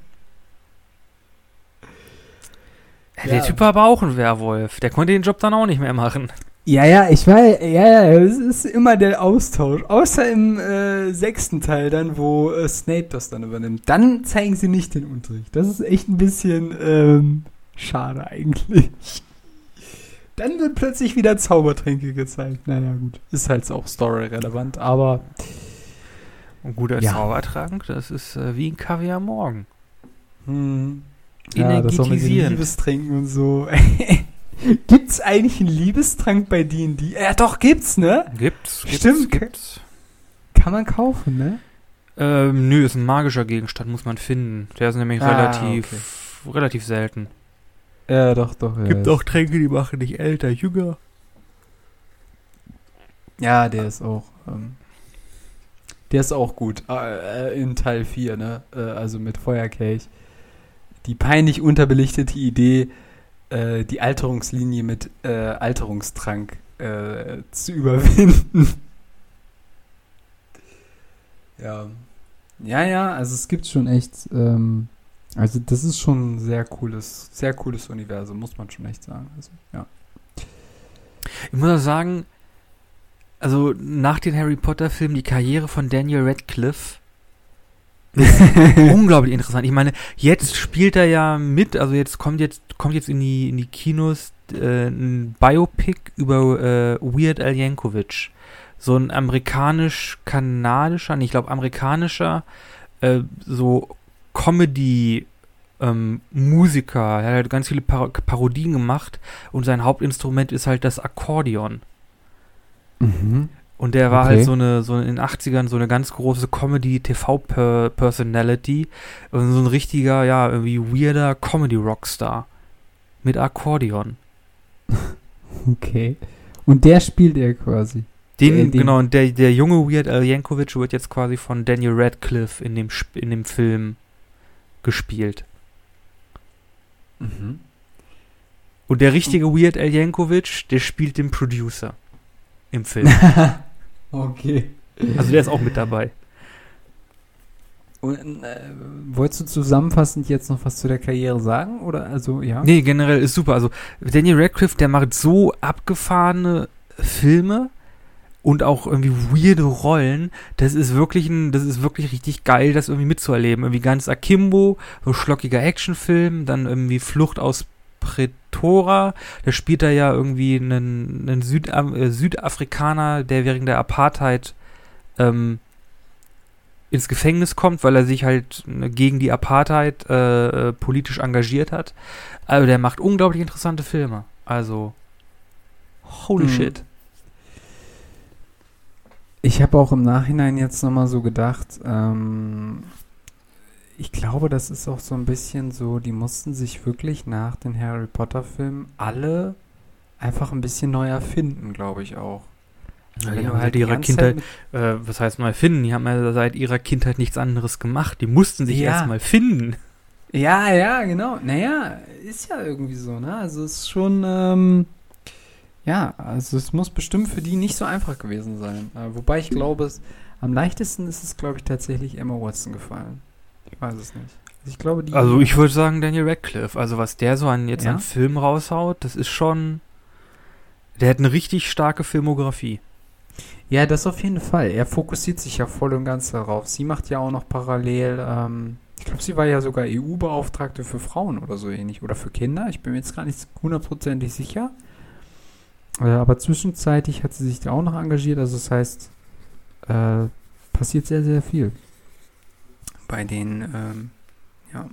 ja. Der Typ war aber auch ein Werwolf. Der konnte den Job dann auch nicht mehr machen. Ja, ja, ich war, ja, ja, es ist immer der Austausch. Außer im äh, sechsten Teil dann, wo äh, Snape das dann übernimmt. Dann zeigen sie nicht den Unterricht. Das ist echt ein bisschen ähm, schade eigentlich. Dann wird plötzlich wieder Zaubertränke gezeigt. Naja, gut. Ist halt auch story-relevant, aber. Und guter ja. Zaubertrank, das ist äh, wie ein Kaviar morgen. Hm. Ja, das auch mit Liebestrinken und so. Gibt's eigentlich einen Liebestrank bei D&D? Ja, doch, gibt's, ne? Gibt's. Stimmt. Gibt's. Kann man kaufen, ne? Ähm, nö, ist ein magischer Gegenstand, muss man finden. Der ist nämlich ah, relativ, okay. relativ selten. Ja, doch, doch. Ja, Gibt auch Tränke, die machen dich älter, jünger. Ja, der ist auch, ähm, der ist auch gut. Äh, in Teil 4, ne? Äh, also mit Feuerkelch. Die peinlich unterbelichtete Idee, äh, die Alterungslinie mit äh, Alterungstrank äh, zu überwinden. ja. Ja, ja, also es gibt schon echt, ähm, also das ist schon ein sehr cooles, sehr cooles Universum, muss man schon echt sagen. Also, ja. Ich muss auch sagen, also nach den Harry Potter Filmen die Karriere von Daniel Radcliffe unglaublich interessant. Ich meine, jetzt spielt er ja mit, also jetzt kommt jetzt kommt jetzt in die in die Kinos äh, ein Biopic über äh, Weird Al Yankovic, so ein amerikanisch-kanadischer, nee, ich glaube amerikanischer, äh, so Comedy ähm, Musiker. Er hat ganz viele Par Parodien gemacht und sein Hauptinstrument ist halt das Akkordeon. Mhm. Und der war halt okay. halt so eine, so in den 80ern so eine ganz große Comedy-TV-Personality. So ein richtiger, ja, irgendwie weirder Comedy-Rockstar. Mit Akkordeon. Okay. Und der spielt er quasi. Den, der, den genau, und der, der junge Weird Al Yankovic wird jetzt quasi von Daniel Radcliffe in dem, in dem Film gespielt. Mhm. Und der richtige Weird Al Yankovic, der spielt den Producer im Film. Okay. Also der ist auch mit dabei. Und, äh, wolltest du zusammenfassend jetzt noch was zu der Karriere sagen? Oder also, ja? Nee, generell ist super. Also Daniel Radcliffe, der macht so abgefahrene Filme und auch irgendwie weirde Rollen. Das ist wirklich ein, das ist wirklich richtig geil, das irgendwie mitzuerleben. Irgendwie ganz Akimbo, so schlockiger Actionfilm, dann irgendwie Flucht aus Pretora, da spielt er ja irgendwie einen, einen Südam äh, Südafrikaner, der während der Apartheid ähm, ins Gefängnis kommt, weil er sich halt äh, gegen die Apartheid äh, äh, politisch engagiert hat. Also der macht unglaublich interessante Filme. Also, holy hm. shit. Ich habe auch im Nachhinein jetzt nochmal so gedacht, ähm, ich glaube, das ist auch so ein bisschen so, die mussten sich wirklich nach den Harry Potter-Filmen alle einfach ein bisschen neu erfinden, glaube ich auch. Ja, die haben halt ihrer Kindheit, äh, was heißt neu finden? Die haben ja seit ihrer Kindheit nichts anderes gemacht. Die mussten sich ja. erstmal finden. Ja, ja, genau. Naja, ist ja irgendwie so, ne? Also es ist schon, ähm, ja, also es muss bestimmt für die nicht so einfach gewesen sein. Äh, wobei ich glaube, es am leichtesten ist es, glaube ich, tatsächlich Emma Watson gefallen. Ich weiß es nicht. Ich glaube, also ich würde sagen Daniel Radcliffe. Also was der so an jetzt ja? an Film raushaut, das ist schon. Der hat eine richtig starke Filmografie. Ja, das auf jeden Fall. Er fokussiert sich ja voll und ganz darauf. Sie macht ja auch noch parallel, ähm, ich glaube, sie war ja sogar EU-Beauftragte für Frauen oder so ähnlich. Oder für Kinder. Ich bin mir jetzt gar nicht hundertprozentig sicher. Äh, aber zwischenzeitlich hat sie sich da auch noch engagiert. Also das heißt, äh, passiert sehr, sehr viel. Bei den, ähm, ja.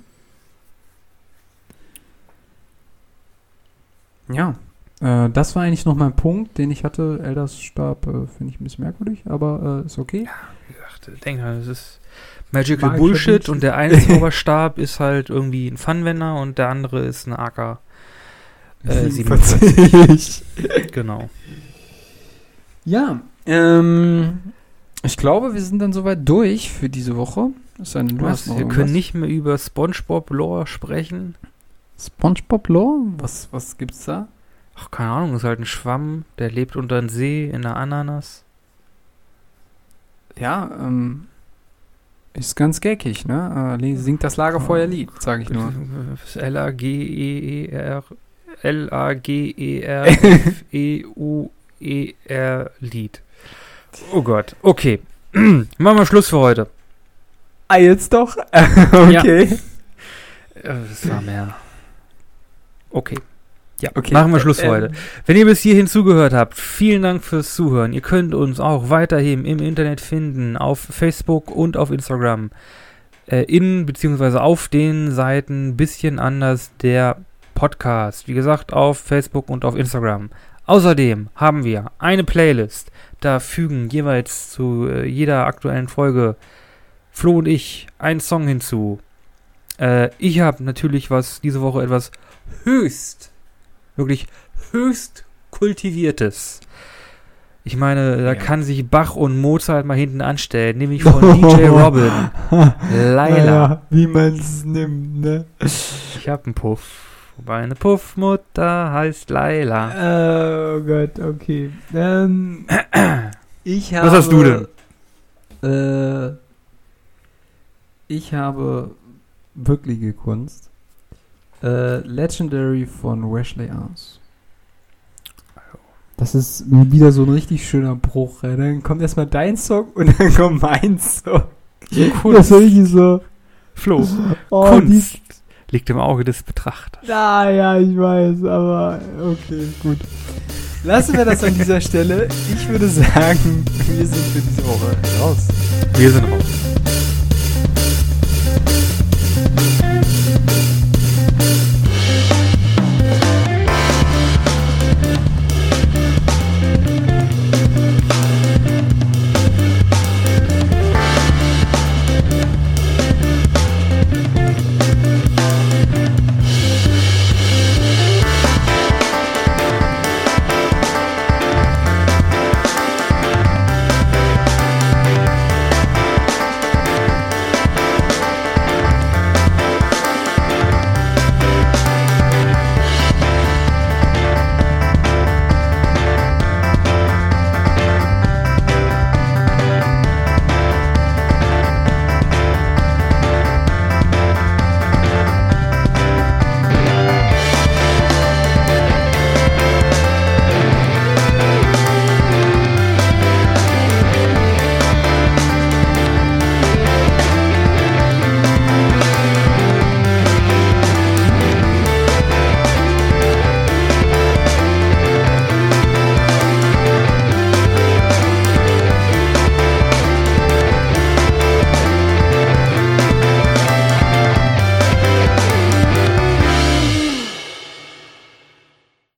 Ja, äh, das war eigentlich noch mein Punkt, den ich hatte. Elders Stab äh, finde ich ein bisschen merkwürdig, aber äh, ist okay. Ja, wie gesagt, denk mal, das ist Magical Mag Bullshit und der eine Zauberstab ist halt irgendwie ein Funwender und der andere ist eine AK. Äh, 47. genau. Ja, ähm, ich glaube, wir sind dann soweit durch für diese Woche. Eine, Was, wir können nicht mehr über SpongeBob Lore sprechen. SpongeBob Lore? Was, was gibt's da? Ach, keine Ahnung, ist halt ein Schwamm, der lebt unter dem See in der Ananas. Ja, ähm, ist ganz geckig, ne? Äh, singt das Lagerfeuerlied, sag ich nur. L-A-G-E-E-R L-A-G-E-R-F-E-U-E-R Lied. Oh Gott, okay. Machen wir Schluss für heute. Ah, jetzt doch? okay. Ja. Das war mehr. Okay. Ja, okay. machen wir Schluss für heute. Ähm, Wenn ihr bis hierhin zugehört habt, vielen Dank fürs Zuhören. Ihr könnt uns auch weiterhin im Internet finden, auf Facebook und auf Instagram. Äh, in bzw. auf den Seiten bisschen anders der Podcast. Wie gesagt, auf Facebook und auf Instagram. Außerdem haben wir eine Playlist. Da fügen jeweils zu äh, jeder aktuellen Folge Flo und ich einen Song hinzu. Äh, ich habe natürlich was diese Woche etwas höchst wirklich höchst kultiviertes. Ich meine, da ja. kann sich Bach und Mozart mal hinten anstellen, nämlich von DJ Robin. Laila. Ja, wie man es nimmt, ne? Ich hab einen Puff. Meine Puffmutter heißt Laila. Oh Gott, okay. Ähm, ich habe, Was hast du denn? Äh, ich habe wirkliche Kunst. Äh, Legendary von Wesley Arms. Das ist wieder so ein richtig schöner Bruch. Ey. Dann kommt erstmal dein Song und dann kommt mein Song. Kunst. Das ist richtig so. Flo, oh, Kunst liegt im Auge des Betrachters. Ja, ja, ich weiß, aber okay, gut. Lassen wir das an dieser Stelle. Ich würde sagen, wir sind für diese Woche raus. Wir sind raus.